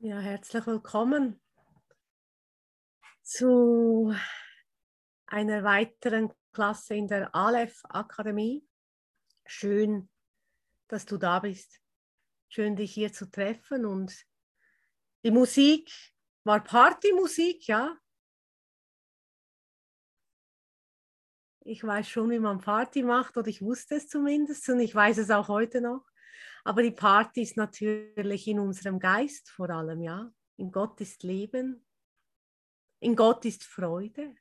Ja, herzlich willkommen zu einer weiteren Klasse in der Aleph Akademie. Schön, dass du da bist. Schön, dich hier zu treffen. Und die Musik war Partymusik, ja. Ich weiß schon, wie man Party macht, oder ich wusste es zumindest und ich weiß es auch heute noch. Aber die Party ist natürlich in unserem Geist vor allem, ja. In Gott ist Leben, in Gott ist Freude.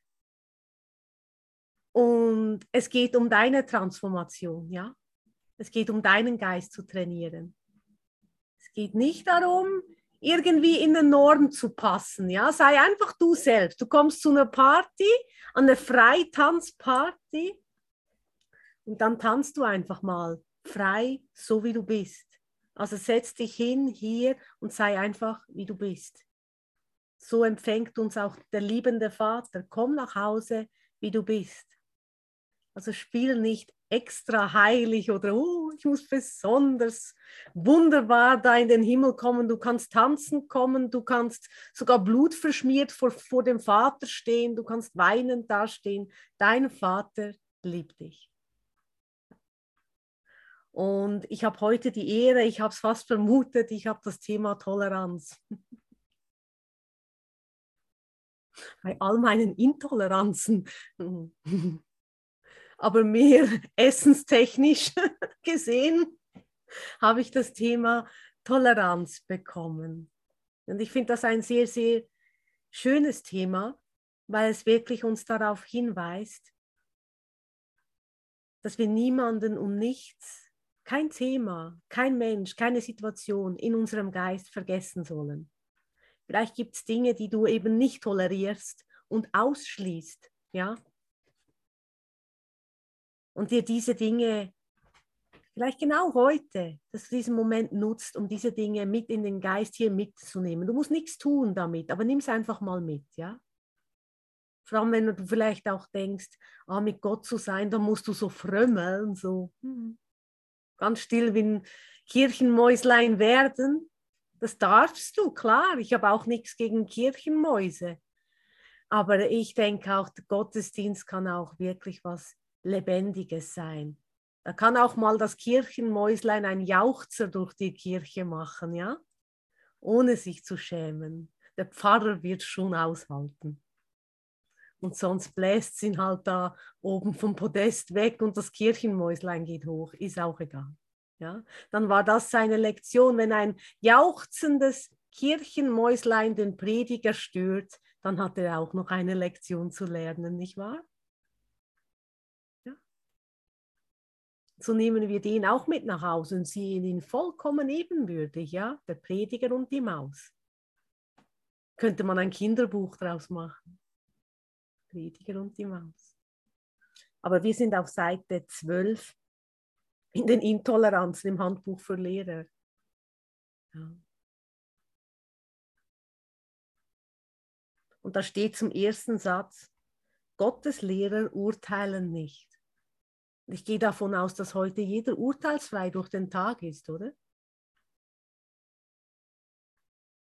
Und es geht um deine Transformation, ja. Es geht um deinen Geist zu trainieren. Es geht nicht darum, irgendwie in eine Norm zu passen, ja. Sei einfach du selbst. Du kommst zu einer Party, an eine Freitanzparty und dann tanzt du einfach mal frei, so wie du bist. Also setz dich hin hier und sei einfach, wie du bist. So empfängt uns auch der liebende Vater. Komm nach Hause, wie du bist. Also spiel nicht extra heilig oder oh, ich muss besonders wunderbar da in den Himmel kommen. Du kannst tanzen kommen, du kannst sogar blutverschmiert vor, vor dem Vater stehen, du kannst weinend dastehen. Dein Vater liebt dich. Und ich habe heute die Ehre, ich habe es fast vermutet, ich habe das Thema Toleranz. Bei all meinen Intoleranzen, aber mehr essenstechnisch gesehen, habe ich das Thema Toleranz bekommen. Und ich finde das ein sehr, sehr schönes Thema, weil es wirklich uns darauf hinweist, dass wir niemanden um nichts kein Thema, kein Mensch, keine Situation in unserem Geist vergessen sollen. Vielleicht gibt es Dinge, die du eben nicht tolerierst und ausschließt, ja. Und dir diese Dinge, vielleicht genau heute, dass du diesen Moment nutzt, um diese Dinge mit in den Geist hier mitzunehmen. Du musst nichts tun damit, aber nimm es einfach mal mit, ja. Vor allem, wenn du vielleicht auch denkst, ah, mit Gott zu sein, dann musst du so frömmeln, so. Hm ganz still wie ein Kirchenmäuslein werden. Das darfst du, klar. Ich habe auch nichts gegen Kirchenmäuse. Aber ich denke auch, der Gottesdienst kann auch wirklich was Lebendiges sein. Da kann auch mal das Kirchenmäuslein ein Jauchzer durch die Kirche machen, ja? Ohne sich zu schämen. Der Pfarrer wird schon aushalten und sonst bläst sie ihn halt da oben vom Podest weg und das Kirchenmäuslein geht hoch, ist auch egal. Ja? Dann war das seine Lektion. Wenn ein jauchzendes Kirchenmäuslein den Prediger stört, dann hat er auch noch eine Lektion zu lernen, nicht wahr? Ja. So nehmen wir den auch mit nach Hause und sehen ihn vollkommen ebenbürtig, ja, der Prediger und die Maus. Könnte man ein Kinderbuch draus machen. Prediger und die Maus. Aber wir sind auf Seite 12 in den Intoleranzen im Handbuch für Lehrer. Ja. Und da steht zum ersten Satz, Gottes Lehrer urteilen nicht. Ich gehe davon aus, dass heute jeder urteilsfrei durch den Tag ist, oder?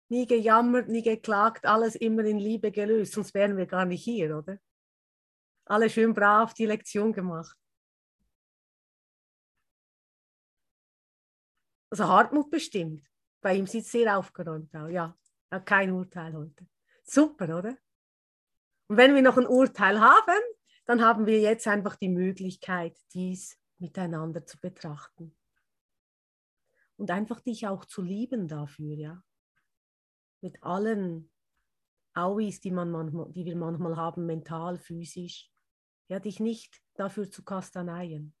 Nie gejammert, nie geklagt, alles immer in Liebe gelöst, sonst wären wir gar nicht hier, oder? Alle schön brav die Lektion gemacht. Also Hartmut bestimmt. Bei ihm sieht es sehr aufgeräumt aus. Ja, kein Urteil heute. Super, oder? Und wenn wir noch ein Urteil haben, dann haben wir jetzt einfach die Möglichkeit, dies miteinander zu betrachten. Und einfach dich auch zu lieben dafür, ja mit allen Auis, die, man manchmal, die wir manchmal haben, mental, physisch, ja, dich nicht dafür zu kastaneien,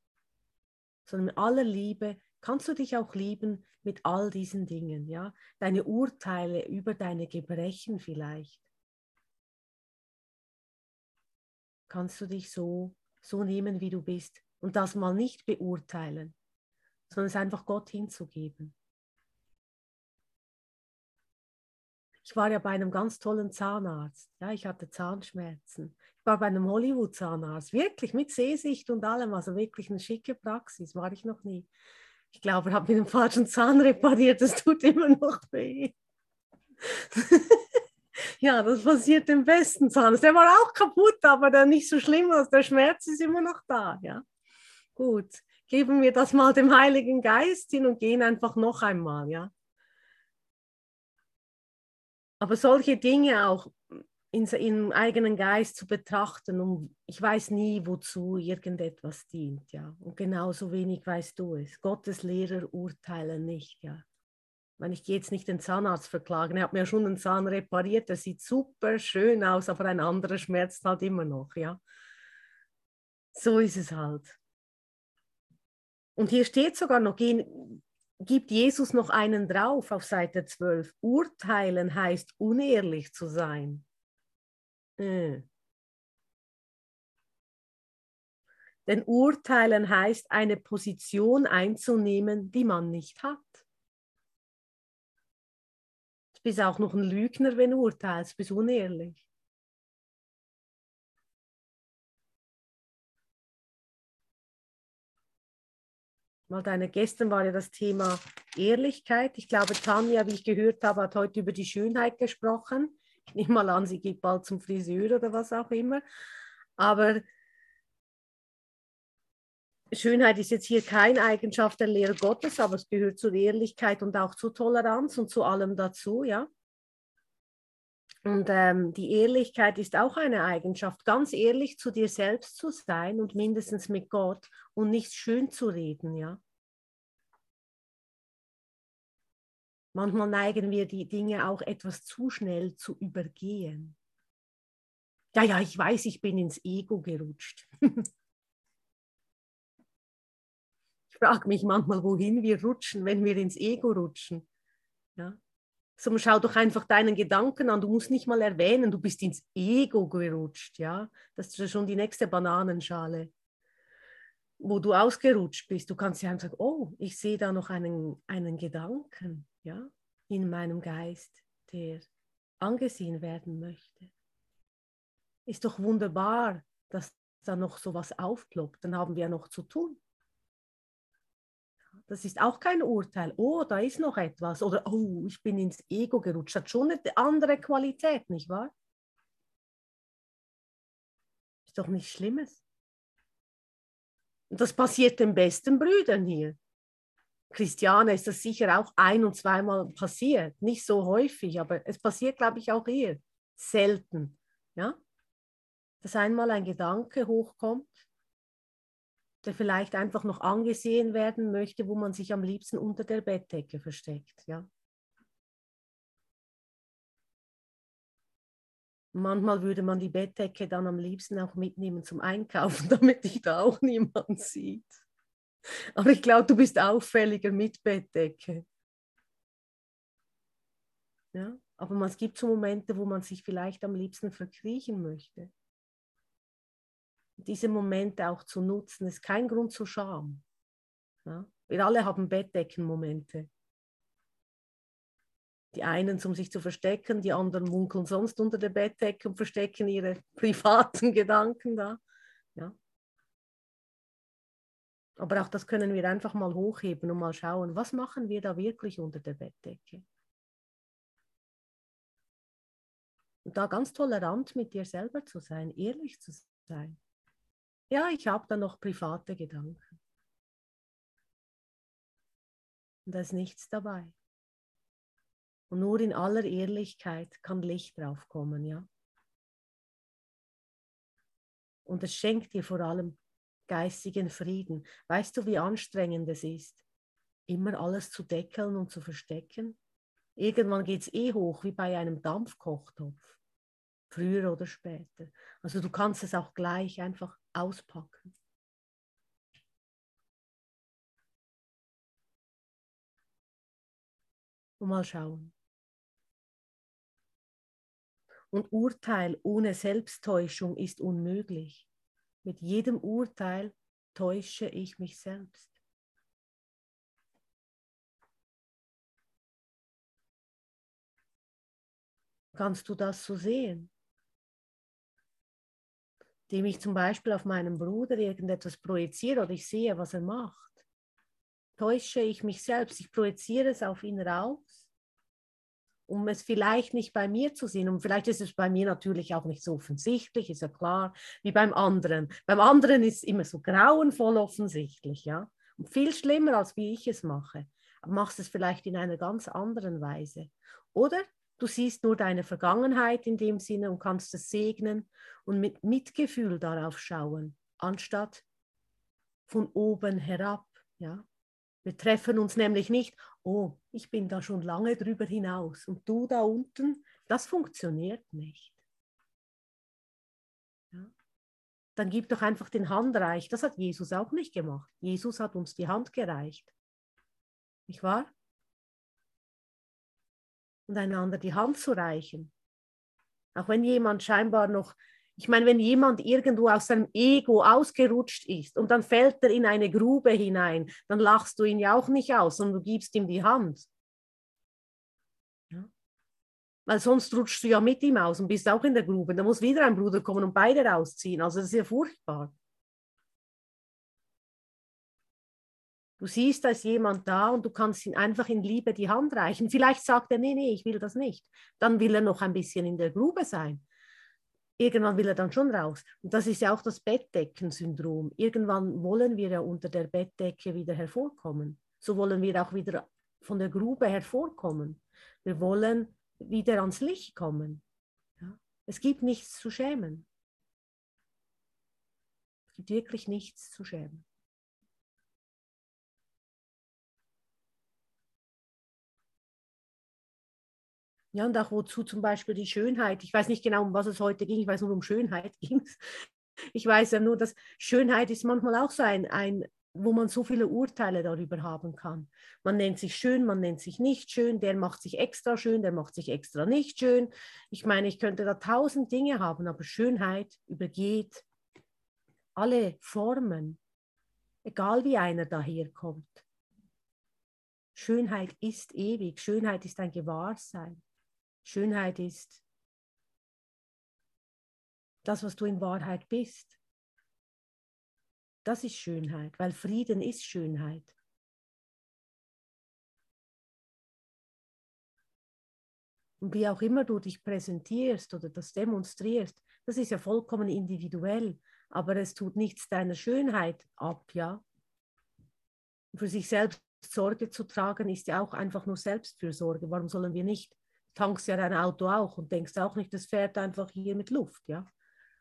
sondern mit aller Liebe kannst du dich auch lieben mit all diesen Dingen, ja, deine Urteile über deine Gebrechen vielleicht. Kannst du dich so, so nehmen, wie du bist und das mal nicht beurteilen, sondern es einfach Gott hinzugeben. Ich war ja bei einem ganz tollen Zahnarzt. Ja, ich hatte Zahnschmerzen. Ich war bei einem Hollywood-Zahnarzt, wirklich mit Sehsicht und allem, also wirklich eine schicke Praxis, war ich noch nie. Ich glaube, er hat mir den falschen Zahn repariert, das tut immer noch weh. ja, das passiert im besten Zahnarzt. Der war auch kaputt, aber der nicht so schlimm aus. Der Schmerz ist immer noch da. Ja, gut. Geben wir das mal dem Heiligen Geist hin und gehen einfach noch einmal. Ja. Aber solche Dinge auch in, im eigenen Geist zu betrachten, um ich weiß nie, wozu irgendetwas dient, ja. Und genauso wenig weißt du es. Gottes Lehrer urteilen nicht, ja. Wenn ich gehe jetzt nicht den Zahnarzt verklagen, er hat mir schon einen Zahn repariert, der sieht super schön aus, aber ein anderer schmerzt halt immer noch, ja. So ist es halt. Und hier steht sogar noch, gehen, gibt Jesus noch einen drauf auf Seite 12. Urteilen heißt unehrlich zu sein. Äh. Denn urteilen heißt, eine Position einzunehmen, die man nicht hat. Du bist auch noch ein Lügner, wenn du urteilst, du bist unehrlich. Mal deine gestern war ja das Thema Ehrlichkeit. Ich glaube, Tanja, wie ich gehört habe, hat heute über die Schönheit gesprochen. Ich nehme mal an, sie geht bald zum Friseur oder was auch immer. Aber Schönheit ist jetzt hier keine Eigenschaft der Lehre Gottes, aber es gehört zur Ehrlichkeit und auch zur Toleranz und zu allem dazu, ja. Und ähm, die Ehrlichkeit ist auch eine Eigenschaft, ganz ehrlich zu dir selbst zu sein und mindestens mit Gott und nicht schön zu reden, ja. Manchmal neigen wir die Dinge auch etwas zu schnell zu übergehen. Ja, ja, ich weiß, ich bin ins Ego gerutscht. ich frage mich manchmal, wohin wir rutschen, wenn wir ins Ego rutschen. Ja? So, schau doch einfach deinen Gedanken an. Du musst nicht mal erwähnen, du bist ins Ego gerutscht. Ja? Das ist schon die nächste Bananenschale, wo du ausgerutscht bist. Du kannst ja einfach sagen, oh, ich sehe da noch einen, einen Gedanken ja, in meinem Geist, der angesehen werden möchte. Ist doch wunderbar, dass da noch so was aufploppt. Dann haben wir ja noch zu tun. Das ist auch kein Urteil. Oh, da ist noch etwas. Oder, oh, ich bin ins Ego gerutscht. Hat schon eine andere Qualität, nicht wahr? Ist doch nichts Schlimmes. Und das passiert den besten Brüdern hier. Christiane ist das sicher auch ein- und zweimal passiert. Nicht so häufig, aber es passiert, glaube ich, auch hier. Selten. Ja? Dass einmal ein Gedanke hochkommt der vielleicht einfach noch angesehen werden möchte, wo man sich am liebsten unter der Bettdecke versteckt. Ja. Manchmal würde man die Bettdecke dann am liebsten auch mitnehmen zum Einkaufen, damit dich da auch niemand sieht. Aber ich glaube, du bist auffälliger mit Bettdecke. Ja? Aber es gibt so Momente, wo man sich vielleicht am liebsten verkriechen möchte diese Momente auch zu nutzen, ist kein Grund zur Scham. Ja? Wir alle haben Bettdeckenmomente. Die einen, um sich zu verstecken, die anderen munkeln sonst unter der Bettdecke und verstecken ihre privaten Gedanken da. Ja? Aber auch das können wir einfach mal hochheben und mal schauen, was machen wir da wirklich unter der Bettdecke. Und da ganz tolerant mit dir selber zu sein, ehrlich zu sein. Ja, ich habe da noch private Gedanken. Und da ist nichts dabei. Und nur in aller Ehrlichkeit kann Licht drauf kommen, ja. Und es schenkt dir vor allem geistigen Frieden. Weißt du, wie anstrengend es ist, immer alles zu deckeln und zu verstecken? Irgendwann geht es eh hoch, wie bei einem Dampfkochtopf, früher oder später. Also du kannst es auch gleich einfach auspacken. Und mal schauen. Und Urteil ohne Selbsttäuschung ist unmöglich. Mit jedem Urteil täusche ich mich selbst. Kannst du das so sehen? Indem ich zum Beispiel auf meinen Bruder irgendetwas projiziere oder ich sehe, was er macht, täusche ich mich selbst. Ich projiziere es auf ihn raus um es vielleicht nicht bei mir zu sehen. Und vielleicht ist es bei mir natürlich auch nicht so offensichtlich, ist ja klar, wie beim anderen. Beim anderen ist es immer so grauenvoll offensichtlich, ja. Und viel schlimmer, als wie ich es mache. Aber machst es vielleicht in einer ganz anderen Weise. Oder du siehst nur deine Vergangenheit in dem Sinne und kannst es segnen und mit Mitgefühl darauf schauen, anstatt von oben herab, ja. Wir treffen uns nämlich nicht, oh, ich bin da schon lange drüber hinaus und du da unten, das funktioniert nicht. Ja? Dann gib doch einfach den Handreich. Das hat Jesus auch nicht gemacht. Jesus hat uns die Hand gereicht. Nicht wahr? Und einander die Hand zu reichen. Auch wenn jemand scheinbar noch ich meine, wenn jemand irgendwo aus seinem Ego ausgerutscht ist und dann fällt er in eine Grube hinein, dann lachst du ihn ja auch nicht aus, sondern du gibst ihm die Hand. Weil sonst rutschst du ja mit ihm aus und bist auch in der Grube. Da muss wieder ein Bruder kommen und beide rausziehen. Also das ist ja furchtbar. Du siehst, da ist jemand da und du kannst ihn einfach in Liebe die Hand reichen. Vielleicht sagt er, nee, nee, ich will das nicht. Dann will er noch ein bisschen in der Grube sein irgendwann will er dann schon raus. Und das ist ja auch das Bettdeckensyndrom. Irgendwann wollen wir ja unter der Bettdecke wieder hervorkommen. So wollen wir auch wieder von der Grube hervorkommen. Wir wollen wieder ans Licht kommen. Ja? Es gibt nichts zu schämen. Es gibt wirklich nichts zu schämen. Ja, und auch wozu zum Beispiel die Schönheit. Ich weiß nicht genau, um was es heute ging. Ich weiß nur, um Schönheit ging Ich weiß ja nur, dass Schönheit ist manchmal auch so ein, ein, wo man so viele Urteile darüber haben kann. Man nennt sich schön, man nennt sich nicht schön, der macht sich extra schön, der macht sich extra nicht schön. Ich meine, ich könnte da tausend Dinge haben, aber Schönheit übergeht alle Formen, egal wie einer daherkommt. Schönheit ist ewig, Schönheit ist ein Gewahrsein. Schönheit ist das, was du in Wahrheit bist. Das ist Schönheit, weil Frieden ist Schönheit. Und wie auch immer du dich präsentierst oder das demonstrierst, das ist ja vollkommen individuell, aber es tut nichts deiner Schönheit ab, ja. Für sich selbst Sorge zu tragen, ist ja auch einfach nur Selbstfürsorge. Warum sollen wir nicht tankst ja dein Auto auch und denkst auch nicht, das fährt einfach hier mit Luft, ja.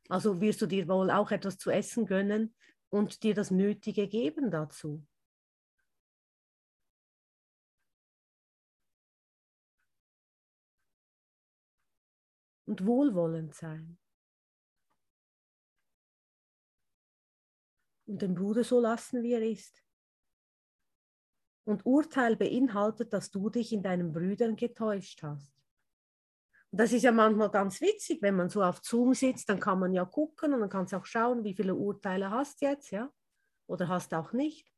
Also wirst du dir wohl auch etwas zu essen gönnen und dir das Nötige geben dazu. Und wohlwollend sein. Und den Bruder so lassen, wie er ist. Und Urteil beinhaltet, dass du dich in deinen Brüdern getäuscht hast. Das ist ja manchmal ganz witzig, wenn man so auf Zoom sitzt, dann kann man ja gucken und dann kannst du auch schauen, wie viele Urteile hast du jetzt, ja, oder hast auch nicht.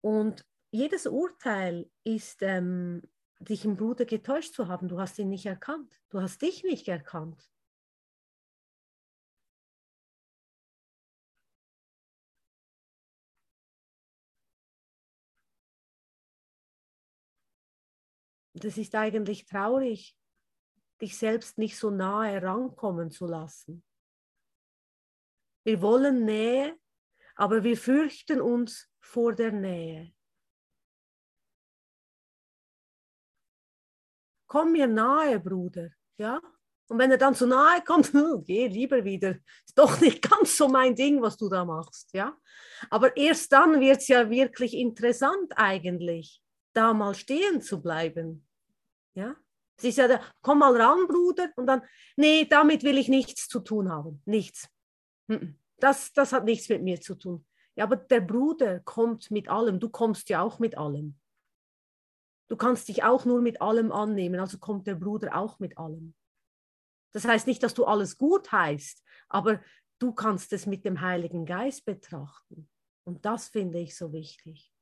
Und jedes Urteil ist, ähm, dich im Bruder getäuscht zu haben. Du hast ihn nicht erkannt. Du hast dich nicht erkannt. Das ist eigentlich traurig, dich selbst nicht so nahe herankommen zu lassen. Wir wollen Nähe, aber wir fürchten uns vor der Nähe. Komm mir nahe, Bruder, ja? Und wenn er dann zu nahe kommt, geh lieber wieder. Ist doch nicht ganz so mein Ding, was du da machst, ja? Aber erst dann wird es ja wirklich interessant eigentlich, da mal stehen zu bleiben, ja? Ja der, komm mal ran, Bruder, und dann, nee, damit will ich nichts zu tun haben. Nichts. Das, das hat nichts mit mir zu tun. Ja, aber der Bruder kommt mit allem. Du kommst ja auch mit allem. Du kannst dich auch nur mit allem annehmen, also kommt der Bruder auch mit allem. Das heißt nicht, dass du alles gut heißt, aber du kannst es mit dem Heiligen Geist betrachten. Und das finde ich so wichtig.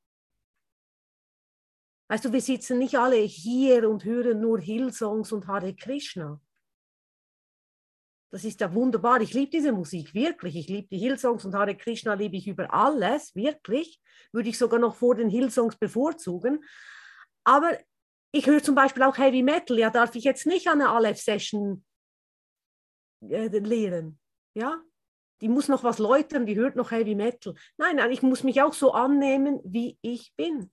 Weißt du, wir sitzen nicht alle hier und hören nur Hillsongs und Hare Krishna. Das ist ja wunderbar. Ich liebe diese Musik, wirklich. Ich liebe die Hillsongs und Hare Krishna liebe ich über alles, wirklich. Würde ich sogar noch vor den Hillsongs bevorzugen. Aber ich höre zum Beispiel auch Heavy Metal, ja, darf ich jetzt nicht an eine Aleph-Session äh, lehren, ja? Die muss noch was läutern, die hört noch Heavy Metal. Nein, nein, ich muss mich auch so annehmen, wie ich bin.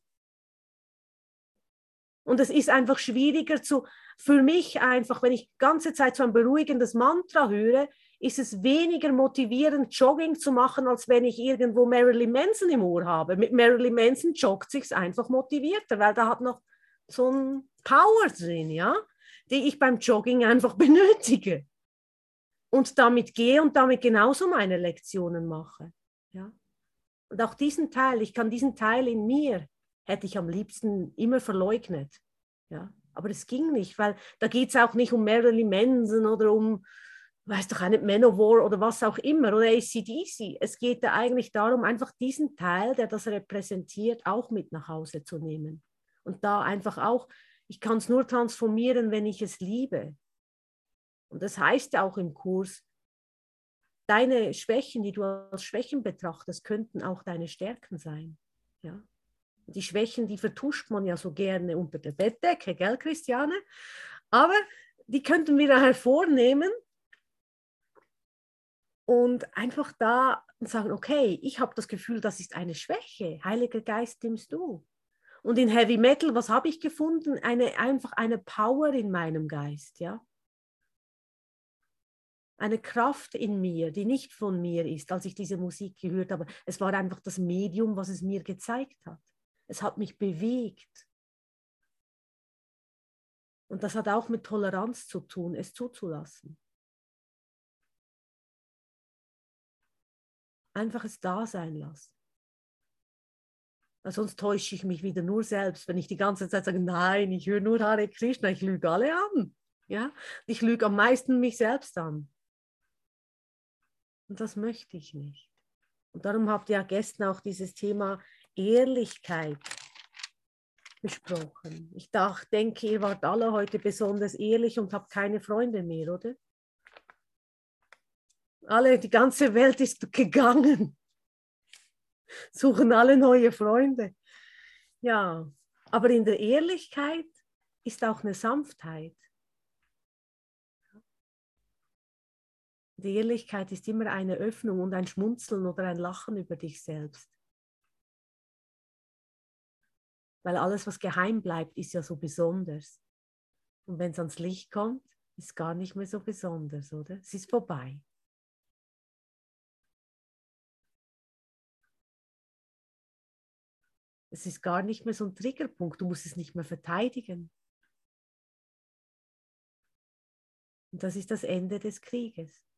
Und es ist einfach schwieriger zu, für mich einfach, wenn ich die ganze Zeit so ein beruhigendes Mantra höre, ist es weniger motivierend, Jogging zu machen, als wenn ich irgendwo Marilyn Manson im Ohr habe. Mit Marilyn Manson joggt sich einfach motivierter, weil da hat noch so ein Power drin, ja, die ich beim Jogging einfach benötige. Und damit gehe und damit genauso meine Lektionen mache. Ja. Und auch diesen Teil, ich kann diesen Teil in mir, hätte ich am liebsten immer verleugnet. Ja. Aber es ging nicht, weil da geht es auch nicht um Marilyn Manson oder um, weiß doch nicht, Manowar oder was auch immer oder ACDC. Es geht da eigentlich darum, einfach diesen Teil, der das repräsentiert, auch mit nach Hause zu nehmen. Und da einfach auch, ich kann es nur transformieren, wenn ich es liebe. Und das heißt ja auch im Kurs, deine Schwächen, die du als Schwächen betrachtest, könnten auch deine Stärken sein. Ja? Die Schwächen, die vertuscht man ja so gerne unter der Bettdecke, gell, Christiane? Aber die könnten wir da hervornehmen und einfach da sagen, okay, ich habe das Gefühl, das ist eine Schwäche. Heiliger Geist nimmst du. Und in Heavy Metal, was habe ich gefunden? Eine, einfach eine Power in meinem Geist, ja. Eine Kraft in mir, die nicht von mir ist, als ich diese Musik gehört habe. Es war einfach das Medium, was es mir gezeigt hat. Es hat mich bewegt. Und das hat auch mit Toleranz zu tun, es zuzulassen. Einfach es da sein lassen. Weil sonst täusche ich mich wieder nur selbst, wenn ich die ganze Zeit sage, nein, ich höre nur Hare Krishna, ich lüge alle an. Ja? Ich lüge am meisten mich selbst an. Und das möchte ich nicht. Und darum habt ihr ja gestern auch dieses Thema Ehrlichkeit besprochen. Ich dachte, denke, ihr wart alle heute besonders ehrlich und habt keine Freunde mehr, oder? Alle, die ganze Welt ist gegangen. Suchen alle neue Freunde. Ja, aber in der Ehrlichkeit ist auch eine Sanftheit. Die Ehrlichkeit ist immer eine Öffnung und ein Schmunzeln oder ein Lachen über dich selbst. Weil alles, was geheim bleibt, ist ja so besonders. Und wenn es ans Licht kommt, ist gar nicht mehr so besonders, oder? Es ist vorbei. Es ist gar nicht mehr so ein Triggerpunkt. Du musst es nicht mehr verteidigen. Und das ist das Ende des Krieges.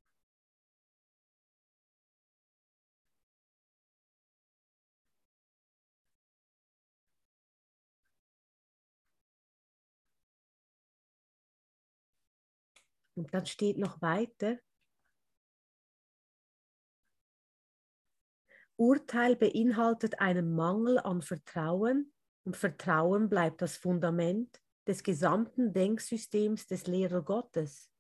Und dann steht noch weiter, Urteil beinhaltet einen Mangel an Vertrauen und Vertrauen bleibt das Fundament des gesamten Denksystems des Lehrer Gottes.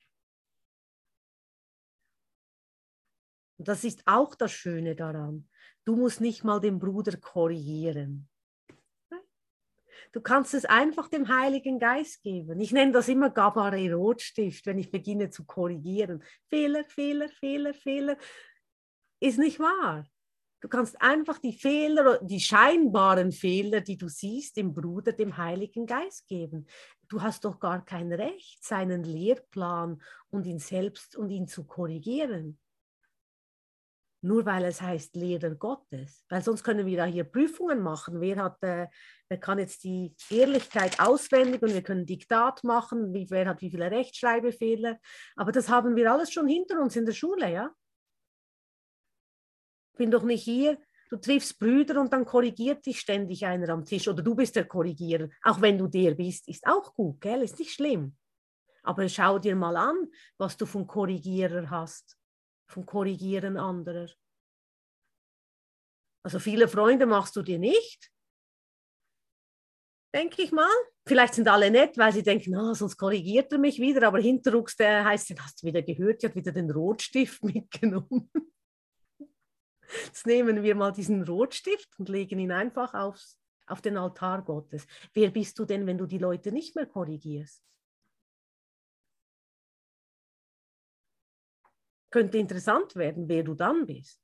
Und das ist auch das Schöne daran. Du musst nicht mal den Bruder korrigieren. Du kannst es einfach dem Heiligen Geist geben. Ich nenne das immer Gabare Rotstift, wenn ich beginne zu korrigieren. Fehler, Fehler, Fehler, Fehler. Ist nicht wahr. Du kannst einfach die Fehler, die scheinbaren Fehler, die du siehst, dem Bruder, dem Heiligen Geist geben. Du hast doch gar kein Recht, seinen Lehrplan und ihn selbst und ihn zu korrigieren nur weil es heißt Lehrer Gottes. Weil sonst können wir da hier Prüfungen machen. Wer, hat, äh, wer kann jetzt die Ehrlichkeit auswendig und wir können Diktat machen, wie, wer hat wie viele Rechtschreibfehler. Aber das haben wir alles schon hinter uns in der Schule, ja? Ich bin doch nicht hier, du triffst Brüder und dann korrigiert dich ständig einer am Tisch oder du bist der Korrigierer. Auch wenn du der bist, ist auch gut, gell? Ist nicht schlimm. Aber schau dir mal an, was du vom Korrigierer hast vom Korrigieren anderer. Also viele Freunde machst du dir nicht, denke ich mal. Vielleicht sind alle nett, weil sie denken, oh, sonst korrigiert er mich wieder, aber hinterrucks, der heißt, hast du wieder gehört, die hat wieder den Rotstift mitgenommen. Jetzt nehmen wir mal diesen Rotstift und legen ihn einfach aufs, auf den Altar Gottes. Wer bist du denn, wenn du die Leute nicht mehr korrigierst? Könnte interessant werden, wer du dann bist.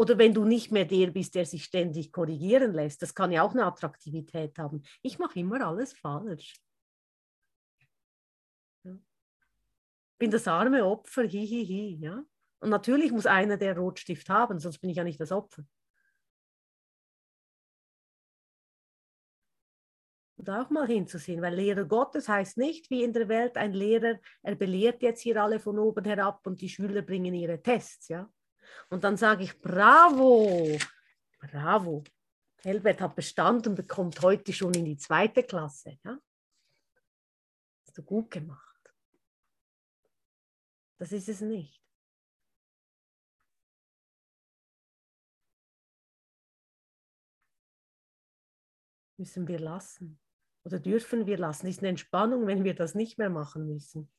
Oder wenn du nicht mehr der bist, der sich ständig korrigieren lässt. Das kann ja auch eine Attraktivität haben. Ich mache immer alles falsch. Ja? Bin das arme Opfer, hihihi. Hi, hi, ja? Und natürlich muss einer der Rotstift haben, sonst bin ich ja nicht das Opfer. Und auch mal hinzusehen, weil Lehrer Gottes heißt nicht wie in der Welt ein Lehrer, er belehrt jetzt hier alle von oben herab und die Schüler bringen ihre Tests, ja. Und dann sage ich, bravo, bravo. Helbert hat bestanden und bekommt heute schon in die zweite Klasse, ja. Hast du gut gemacht. Das ist es nicht. Müssen wir lassen oder dürfen wir lassen. Ist eine Entspannung, wenn wir das nicht mehr machen müssen.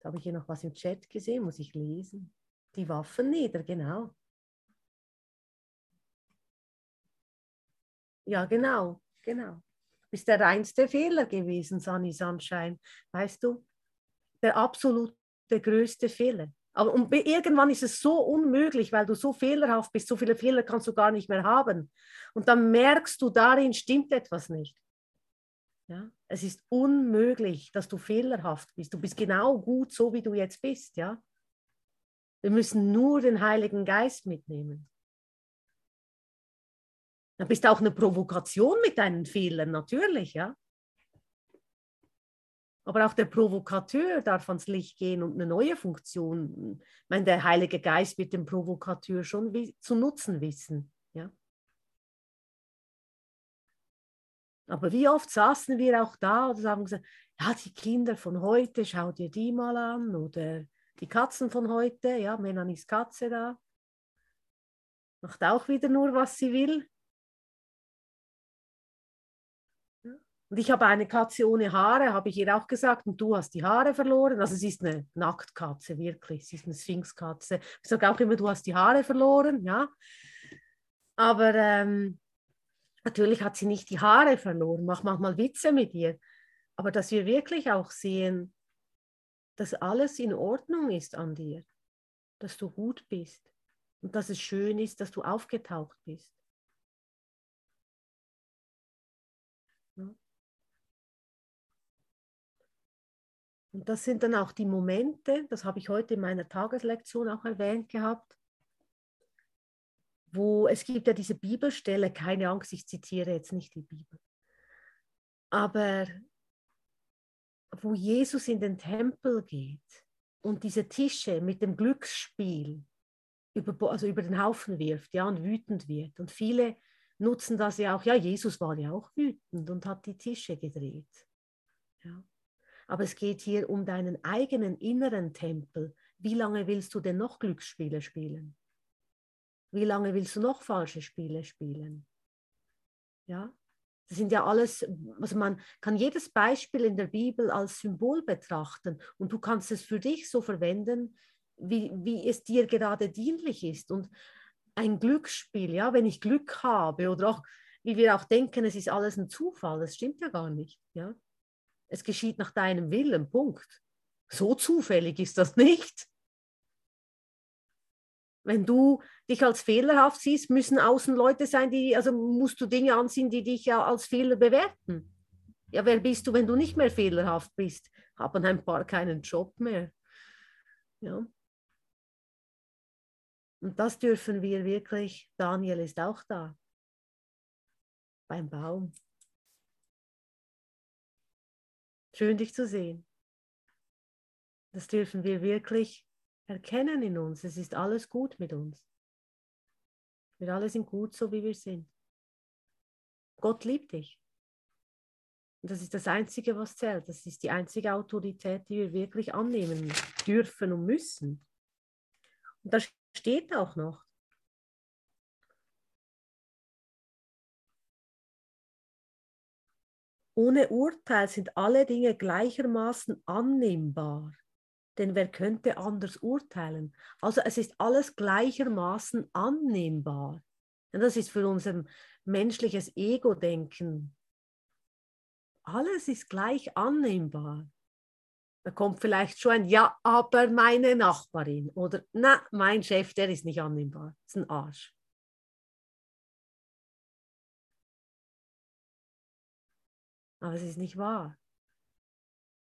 Da habe ich hier noch was im Chat gesehen, muss ich lesen. Die Waffen nieder, genau. Ja, genau, genau. Ist der reinste Fehler gewesen, Sunny Sunshine. Weißt du, der absolute größte Fehler. Aber und irgendwann ist es so unmöglich, weil du so fehlerhaft bist, so viele Fehler kannst du gar nicht mehr haben. Und dann merkst du, darin stimmt etwas nicht. Ja? Es ist unmöglich, dass du fehlerhaft bist. Du bist genau gut so, wie du jetzt bist. Ja? Wir müssen nur den Heiligen Geist mitnehmen. Dann bist du auch eine Provokation mit deinen Fehlern, natürlich, ja. Aber auch der Provokateur darf ans Licht gehen und eine neue Funktion. Ich meine, der Heilige Geist wird den Provokateur schon zu nutzen wissen. Ja? Aber wie oft saßen wir auch da und haben gesagt, ja, die Kinder von heute, schau dir die mal an. Oder die Katzen von heute, ja, Melanis Katze da. Macht auch wieder nur, was sie will. Und ich habe eine Katze ohne Haare, habe ich ihr auch gesagt, und du hast die Haare verloren. Also sie ist eine Nacktkatze, wirklich. Sie ist eine Sphinxkatze. Ich sage auch immer, du hast die Haare verloren, ja. Aber ähm, natürlich hat sie nicht die Haare verloren, macht manchmal Witze mit ihr. Aber dass wir wirklich auch sehen, dass alles in Ordnung ist an dir, dass du gut bist und dass es schön ist, dass du aufgetaucht bist. Und das sind dann auch die Momente, das habe ich heute in meiner Tageslektion auch erwähnt gehabt, wo es gibt ja diese Bibelstelle, keine Angst, ich zitiere jetzt nicht die Bibel, aber wo Jesus in den Tempel geht und diese Tische mit dem Glücksspiel über, also über den Haufen wirft ja, und wütend wird. Und viele nutzen das ja auch, ja, Jesus war ja auch wütend und hat die Tische gedreht. Ja. Aber es geht hier um deinen eigenen inneren Tempel. Wie lange willst du denn noch Glücksspiele spielen? Wie lange willst du noch falsche Spiele spielen? Ja, das sind ja alles, also man kann jedes Beispiel in der Bibel als Symbol betrachten und du kannst es für dich so verwenden, wie, wie es dir gerade dienlich ist. Und ein Glücksspiel, ja, wenn ich Glück habe oder auch, wie wir auch denken, es ist alles ein Zufall, das stimmt ja gar nicht. Ja? Es geschieht nach deinem Willen, Punkt. So zufällig ist das nicht. Wenn du dich als fehlerhaft siehst, müssen außen Leute sein, die, also musst du Dinge anziehen, die dich ja als Fehler bewerten. Ja, wer bist du, wenn du nicht mehr fehlerhaft bist? Haben ein paar keinen Job mehr. Ja. Und das dürfen wir wirklich, Daniel ist auch da, beim Baum. Schön, dich zu sehen. Das dürfen wir wirklich erkennen in uns. Es ist alles gut mit uns. Wir alle sind gut, so wie wir sind. Gott liebt dich. Und das ist das Einzige, was zählt. Das ist die einzige Autorität, die wir wirklich annehmen dürfen und müssen. Und da steht auch noch, Ohne Urteil sind alle Dinge gleichermaßen annehmbar. Denn wer könnte anders urteilen? Also es ist alles gleichermaßen annehmbar. Und das ist für unseren menschliches Ego-Denken. Alles ist gleich annehmbar. Da kommt vielleicht schon ein Ja, aber meine Nachbarin oder Na, mein Chef, der ist nicht annehmbar. Das ist ein Arsch. Aber es ist nicht wahr.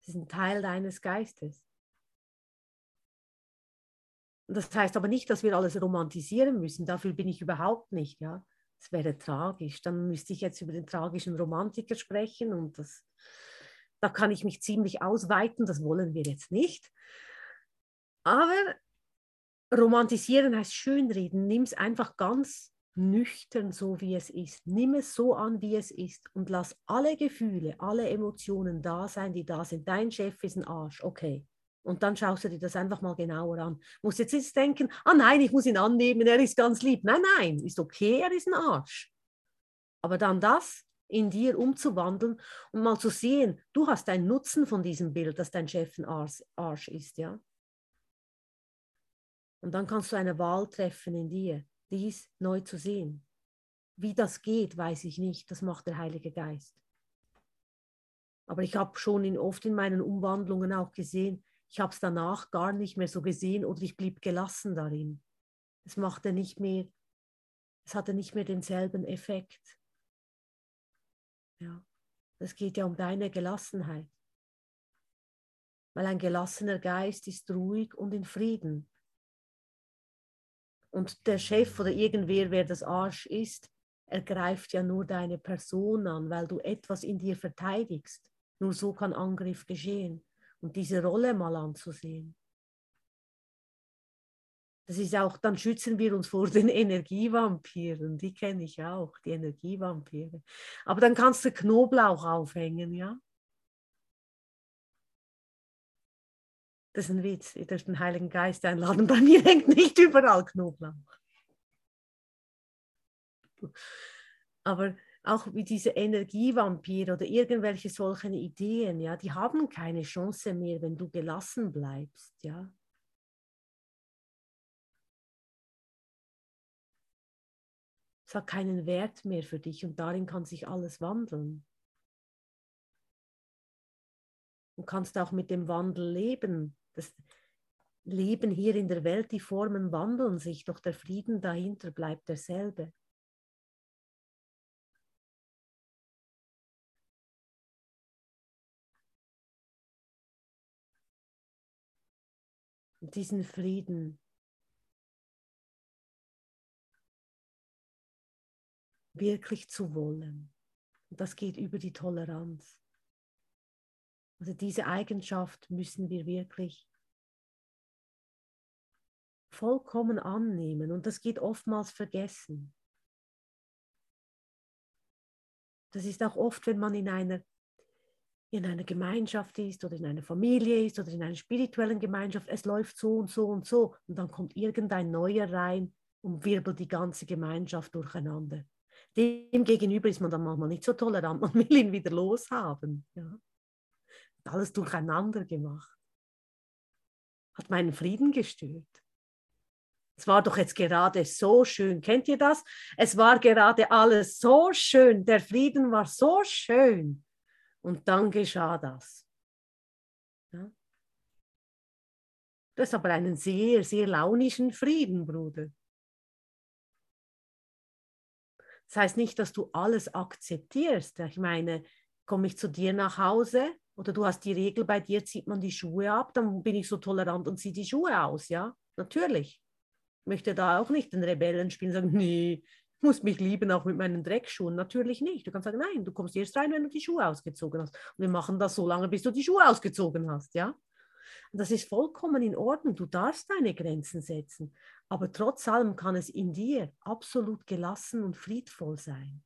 Es ist ein Teil deines Geistes. Das heißt aber nicht, dass wir alles romantisieren müssen. Dafür bin ich überhaupt nicht. Ja, das wäre tragisch. Dann müsste ich jetzt über den tragischen Romantiker sprechen und das, da kann ich mich ziemlich ausweiten. Das wollen wir jetzt nicht. Aber romantisieren heißt schönreden. Nimm es einfach ganz nüchtern so, wie es ist. Nimm es so an, wie es ist und lass alle Gefühle, alle Emotionen da sein, die da sind. Dein Chef ist ein Arsch, okay. Und dann schaust du dir das einfach mal genauer an. Musst jetzt, jetzt denken, ah nein, ich muss ihn annehmen, er ist ganz lieb. Nein, nein, ist okay, er ist ein Arsch. Aber dann das in dir umzuwandeln und mal zu sehen, du hast einen Nutzen von diesem Bild, dass dein Chef ein Arsch ist, ja. Und dann kannst du eine Wahl treffen in dir, dies neu zu sehen. Wie das geht, weiß ich nicht. Das macht der Heilige Geist. Aber ich habe schon in, oft in meinen Umwandlungen auch gesehen, ich habe es danach gar nicht mehr so gesehen oder ich blieb gelassen darin. Es machte nicht mehr, es hatte nicht mehr denselben Effekt. Ja, es geht ja um deine Gelassenheit. Weil ein gelassener Geist ist ruhig und in Frieden. Und der Chef oder irgendwer, wer das Arsch ist, ergreift ja nur deine Person an, weil du etwas in dir verteidigst. Nur so kann Angriff geschehen und diese Rolle mal anzusehen. Das ist auch, dann schützen wir uns vor den Energievampiren, die kenne ich auch, die Energievampire. Aber dann kannst du Knoblauch aufhängen, ja? Das ist ein Witz, dürft den Heiligen Geist einladen. Bei mir hängt nicht überall Knoblauch. Aber auch wie diese Energievampire oder irgendwelche solchen Ideen, ja, die haben keine Chance mehr, wenn du gelassen bleibst, ja. Es hat keinen Wert mehr für dich und darin kann sich alles wandeln. Du kannst auch mit dem Wandel leben. Das Leben hier in der Welt, die Formen wandeln sich, doch der Frieden dahinter bleibt derselbe. diesen Frieden. wirklich zu wollen. Das geht über die Toleranz. Also diese Eigenschaft müssen wir wirklich vollkommen annehmen und das geht oftmals vergessen. Das ist auch oft, wenn man in einer in einer Gemeinschaft ist oder in einer Familie ist oder in einer spirituellen Gemeinschaft, es läuft so und so und so und dann kommt irgendein Neuer rein und wirbelt die ganze Gemeinschaft durcheinander. Dem gegenüber ist man dann manchmal nicht so tolerant, man will ihn wieder loshaben. Ja. Alles durcheinander gemacht. Hat meinen Frieden gestört. Es war doch jetzt gerade so schön. Kennt ihr das? Es war gerade alles so schön. Der Frieden war so schön. Und dann geschah das. Ja? Das ist aber einen sehr, sehr launischen Frieden, Bruder. Das heißt nicht, dass du alles akzeptierst. Ich meine, komme ich zu dir nach Hause oder du hast die Regel, bei dir zieht man die Schuhe ab, dann bin ich so tolerant und ziehe die Schuhe aus, ja? Natürlich. Ich möchte da auch nicht den Rebellen spielen und sagen, nee, musst mich lieben, auch mit meinen Dreckschuhen. Natürlich nicht. Du kannst sagen, nein, du kommst erst rein, wenn du die Schuhe ausgezogen hast. Und wir machen das so lange, bis du die Schuhe ausgezogen hast, ja? Das ist vollkommen in Ordnung. Du darfst deine Grenzen setzen. Aber trotz allem kann es in dir absolut gelassen und friedvoll sein.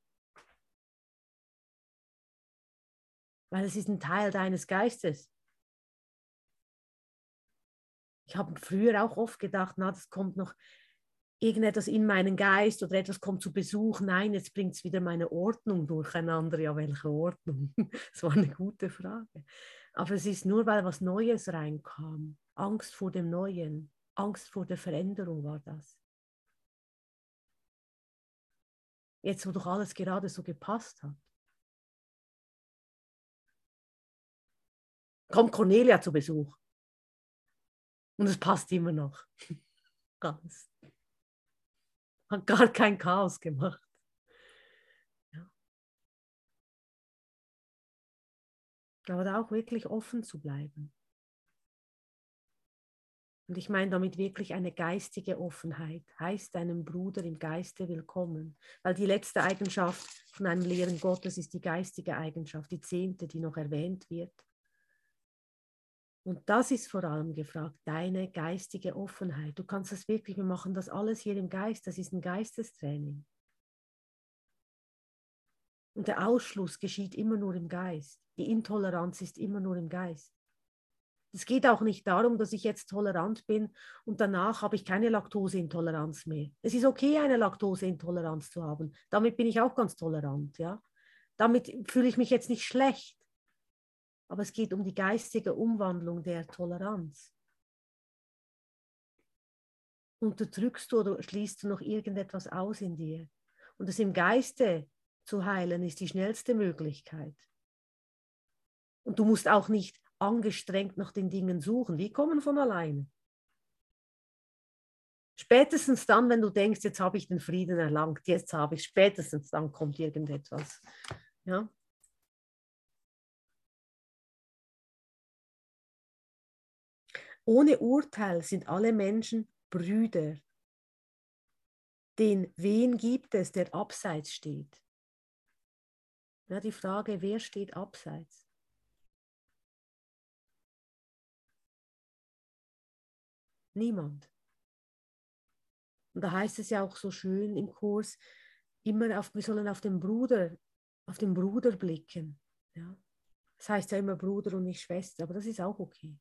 Weil es ist ein Teil deines Geistes. Ich habe früher auch oft gedacht, na, das kommt noch, irgendetwas in meinen Geist oder etwas kommt zu Besuch. Nein, jetzt bringt es wieder meine Ordnung durcheinander. Ja, welche Ordnung? das war eine gute Frage. Aber es ist nur, weil was Neues reinkam. Angst vor dem Neuen, Angst vor der Veränderung war das. Jetzt, wo doch alles gerade so gepasst hat. Kommt Cornelia zu Besuch. Und es passt immer noch. Ganz. Hat gar kein Chaos gemacht. Ja. Aber da auch wirklich offen zu bleiben. Und ich meine damit wirklich eine geistige Offenheit. Heißt deinem Bruder im Geiste willkommen. Weil die letzte Eigenschaft von einem Lehren Gottes ist die geistige Eigenschaft, die zehnte, die noch erwähnt wird. Und das ist vor allem gefragt, deine geistige Offenheit. Du kannst das wirklich, wir machen das alles hier im Geist, das ist ein Geistestraining. Und der Ausschluss geschieht immer nur im Geist. Die Intoleranz ist immer nur im Geist. Es geht auch nicht darum, dass ich jetzt tolerant bin und danach habe ich keine Laktoseintoleranz mehr. Es ist okay, eine Laktoseintoleranz zu haben. Damit bin ich auch ganz tolerant. Ja? Damit fühle ich mich jetzt nicht schlecht. Aber es geht um die geistige Umwandlung der Toleranz. Unterdrückst du oder schließt du noch irgendetwas aus in dir? Und es im Geiste zu heilen ist die schnellste Möglichkeit. Und du musst auch nicht angestrengt nach den Dingen suchen. Die kommen von alleine. Spätestens dann, wenn du denkst, jetzt habe ich den Frieden erlangt, jetzt habe ich, spätestens dann kommt irgendetwas. Ja? Ohne Urteil sind alle Menschen Brüder. Den wen gibt es, der abseits steht? Ja, die Frage, wer steht abseits? Niemand. Und da heißt es ja auch so schön im Kurs, immer auf, wir sollen auf den Bruder, auf den Bruder blicken. Ja? Das heißt ja immer Bruder und nicht Schwester, aber das ist auch okay.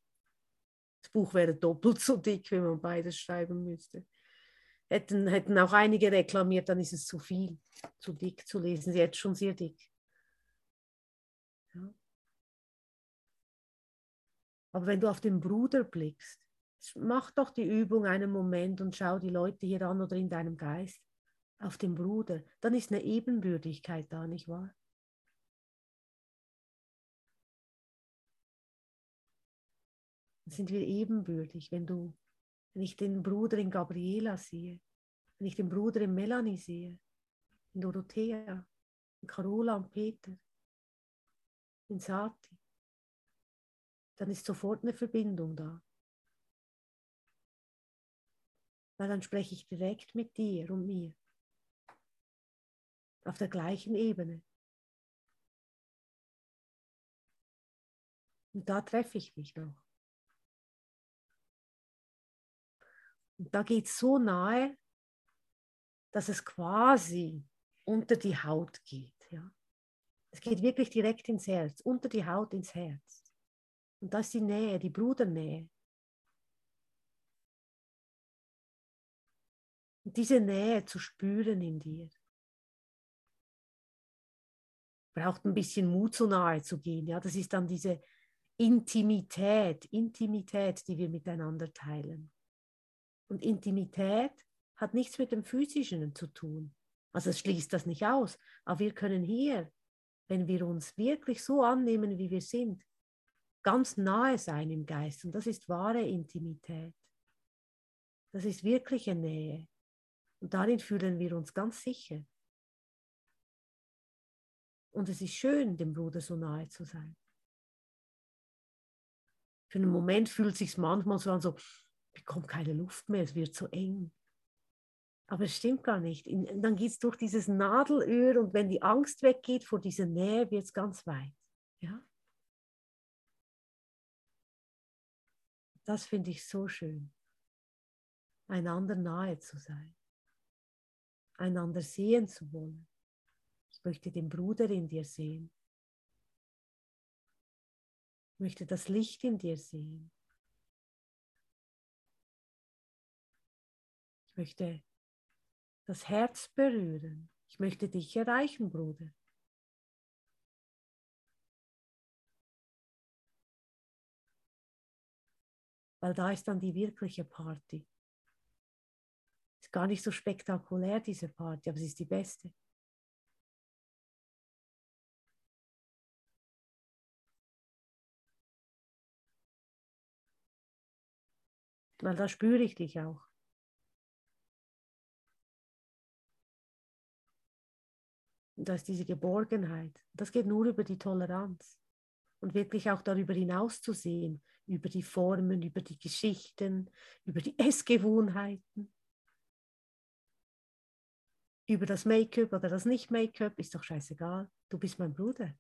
Das Buch wäre doppelt so dick, wenn man beides schreiben müsste. Hätten, hätten auch einige reklamiert, dann ist es zu viel, zu dick zu lesen. Sie jetzt schon sehr dick. Ja. Aber wenn du auf den Bruder blickst, mach doch die Übung einen Moment und schau die Leute hier an oder in deinem Geist auf den Bruder. Dann ist eine Ebenbürtigkeit da, nicht wahr? Sind wir ebenbürtig, wenn du, wenn ich den Bruder in Gabriela sehe, wenn ich den Bruder in Melanie sehe, in Dorothea, in Carola und Peter, in Sati, dann ist sofort eine Verbindung da. weil dann spreche ich direkt mit dir und mir. Auf der gleichen Ebene. Und da treffe ich dich noch. Und da geht es so nahe, dass es quasi unter die Haut geht. Ja? Es geht wirklich direkt ins Herz, unter die Haut ins Herz. Und das ist die Nähe, die Brudernähe. Und diese Nähe zu spüren in dir. Braucht ein bisschen Mut, so nahe zu gehen. Ja, das ist dann diese Intimität, Intimität, die wir miteinander teilen. Und Intimität hat nichts mit dem Physischen zu tun. Also es schließt das nicht aus. Aber wir können hier, wenn wir uns wirklich so annehmen, wie wir sind, ganz nahe sein im Geist. Und das ist wahre Intimität. Das ist wirkliche Nähe. Und darin fühlen wir uns ganz sicher. Und es ist schön, dem Bruder so nahe zu sein. Für einen Moment fühlt es sich manchmal so an, so, bekomme keine Luft mehr, es wird so eng. Aber es stimmt gar nicht. In, dann geht es durch dieses Nadelöhr und wenn die Angst weggeht vor dieser Nähe, wird es ganz weit. Ja? Das finde ich so schön, einander nahe zu sein einander sehen zu wollen. Ich möchte den Bruder in dir sehen. Ich möchte das Licht in dir sehen. Ich möchte das Herz berühren. Ich möchte dich erreichen, Bruder. Weil da ist dann die wirkliche Party. Ist gar nicht so spektakulär, diese Party, aber sie ist die beste. Weil da spüre ich dich auch. Da ist diese Geborgenheit. Das geht nur über die Toleranz. Und wirklich auch darüber hinaus zu sehen, über die Formen, über die Geschichten, über die Essgewohnheiten, über das Make-up oder das Nicht-Make-up, ist doch scheißegal. Du bist mein Bruder.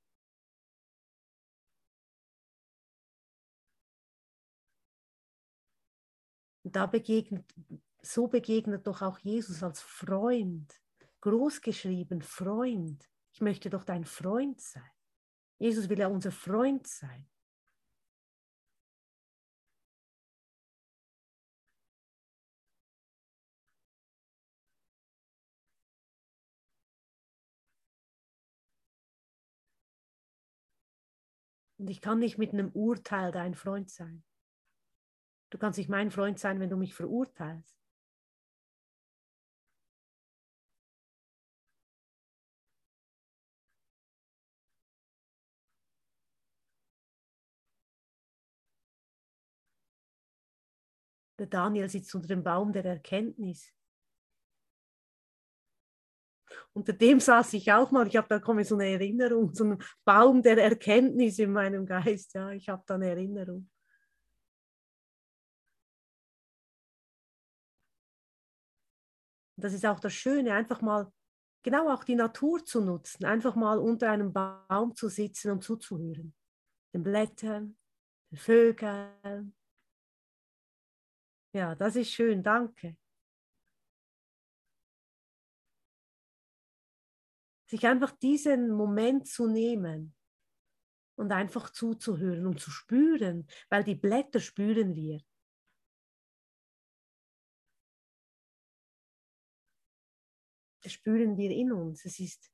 Da begegnet, so begegnet doch auch Jesus als Freund großgeschrieben Freund. Ich möchte doch dein Freund sein. Jesus will ja unser Freund sein. Und ich kann nicht mit einem Urteil dein Freund sein. Du kannst nicht mein Freund sein, wenn du mich verurteilst. Der Daniel sitzt unter dem Baum der Erkenntnis. Unter dem saß ich auch mal. Ich habe da komme so eine Erinnerung, so ein Baum der Erkenntnis in meinem Geist. Ja, ich habe da eine Erinnerung. Das ist auch das Schöne, einfach mal genau auch die Natur zu nutzen, einfach mal unter einem Baum zu sitzen und zuzuhören. Den Blättern, den Vögeln, ja, das ist schön, danke. Sich einfach diesen Moment zu nehmen und einfach zuzuhören und zu spüren, weil die Blätter spüren wir. Das spüren wir in uns. Es ist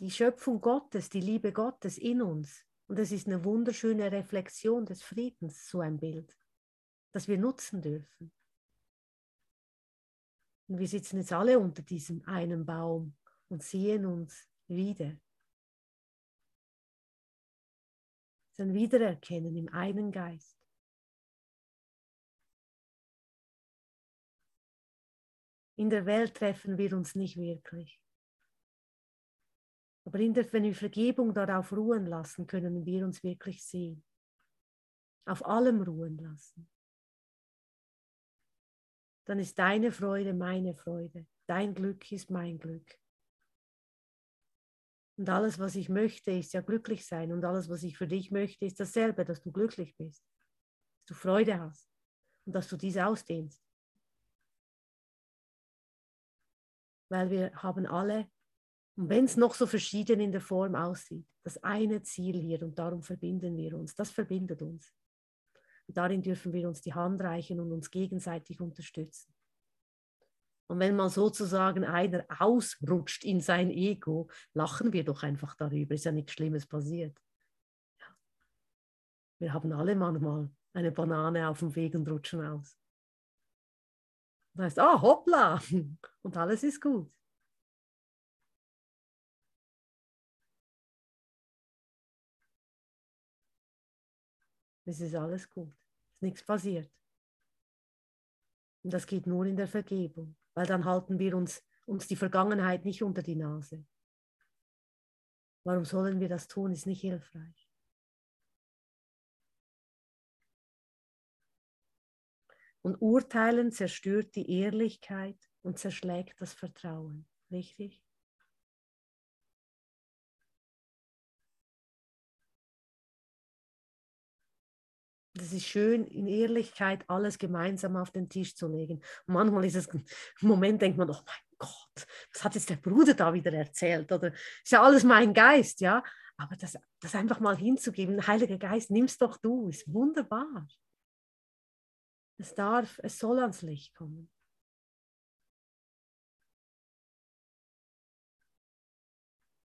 die Schöpfung Gottes, die Liebe Gottes in uns. Und es ist eine wunderschöne Reflexion des Friedens, so ein Bild das wir nutzen dürfen. Und wir sitzen jetzt alle unter diesem einen Baum und sehen uns wieder. Das ist ein Wiedererkennen im einen Geist. In der Welt treffen wir uns nicht wirklich. Aber der, wenn wir Vergebung darauf ruhen lassen, können wir uns wirklich sehen. Auf allem ruhen lassen dann ist deine Freude meine Freude. Dein Glück ist mein Glück. Und alles, was ich möchte, ist ja glücklich sein. Und alles, was ich für dich möchte, ist dasselbe, dass du glücklich bist, dass du Freude hast und dass du dies ausdehnst. Weil wir haben alle, und wenn es noch so verschieden in der Form aussieht, das eine Ziel hier und darum verbinden wir uns. Das verbindet uns. Darin dürfen wir uns die Hand reichen und uns gegenseitig unterstützen. Und wenn mal sozusagen einer ausrutscht in sein Ego, lachen wir doch einfach darüber. Ist ja nichts Schlimmes passiert. Ja. Wir haben alle manchmal eine Banane auf dem Weg und rutschen aus. Das heißt, ah, hoppla, und alles ist gut. Es ist alles gut. Es ist nichts passiert. Und das geht nur in der Vergebung, weil dann halten wir uns, uns die Vergangenheit nicht unter die Nase. Warum sollen wir das tun, ist nicht hilfreich. Und Urteilen zerstört die Ehrlichkeit und zerschlägt das Vertrauen. Richtig? Das ist schön, in Ehrlichkeit alles gemeinsam auf den Tisch zu legen. Und manchmal ist es, im Moment denkt man, oh mein Gott, was hat jetzt der Bruder da wieder erzählt? Oder ist ja alles mein Geist, ja? Aber das, das einfach mal hinzugeben, Heiliger Geist, nimm's doch du, ist wunderbar. Es darf, es soll ans Licht kommen.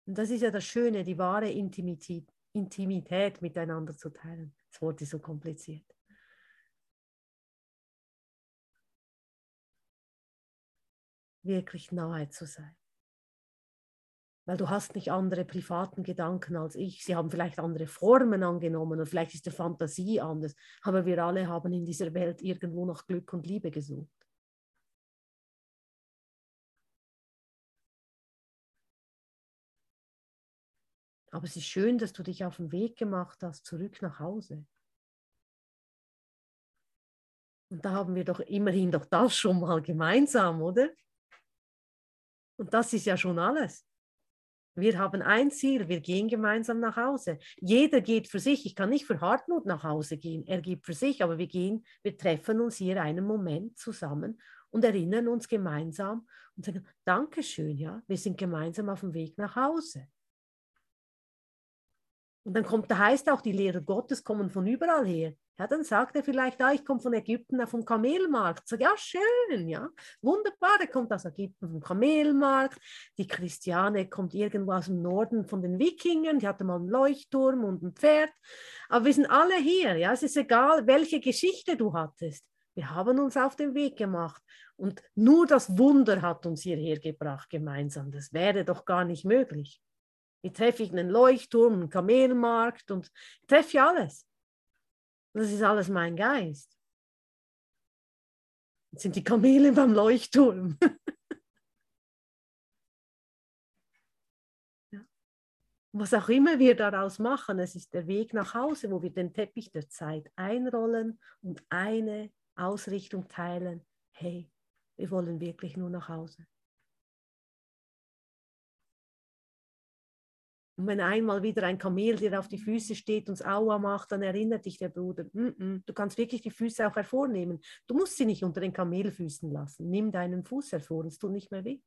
Und das ist ja das Schöne, die wahre Intimität, Intimität miteinander zu teilen. Das Wort ist so kompliziert. Wirklich nahe zu sein. weil du hast nicht andere privaten Gedanken als ich. Sie haben vielleicht andere Formen angenommen und vielleicht ist die Fantasie anders, aber wir alle haben in dieser Welt irgendwo noch Glück und Liebe gesucht. Aber es ist schön, dass du dich auf den Weg gemacht hast, zurück nach Hause. Und da haben wir doch immerhin doch das schon mal gemeinsam, oder? Und das ist ja schon alles. Wir haben ein Ziel, wir gehen gemeinsam nach Hause. Jeder geht für sich. Ich kann nicht für Hartmut nach Hause gehen. Er geht für sich, aber wir gehen, wir treffen uns hier einen Moment zusammen und erinnern uns gemeinsam und sagen, Dankeschön, ja, wir sind gemeinsam auf dem Weg nach Hause. Und dann kommt, da heißt auch, die Lehrer Gottes kommen von überall her. Ja, dann sagt er vielleicht, ah, ich komme von Ägypten vom Kamelmarkt. Sag, ja, schön, ja, wunderbar, er kommt aus Ägypten vom Kamelmarkt. Die Christiane kommt irgendwo aus dem Norden von den Wikingern, die hatte mal einen Leuchtturm und ein Pferd. Aber wir sind alle hier, ja, es ist egal, welche Geschichte du hattest. Wir haben uns auf den Weg gemacht und nur das Wunder hat uns hierher gebracht gemeinsam. Das wäre doch gar nicht möglich. Ich treffe einen Leuchtturm, einen Kamelmarkt und ich treffe alles. Das ist alles mein Geist. Jetzt sind die Kamele beim Leuchtturm. Was auch immer wir daraus machen, es ist der Weg nach Hause, wo wir den Teppich der Zeit einrollen und eine Ausrichtung teilen. Hey, wir wollen wirklich nur nach Hause. Und wenn einmal wieder ein Kamel dir auf die Füße steht und Aua macht, dann erinnert dich der Bruder, mm -mm, du kannst wirklich die Füße auch hervornehmen. Du musst sie nicht unter den Kamelfüßen lassen. Nimm deinen Fuß hervor, es tut nicht mehr weh.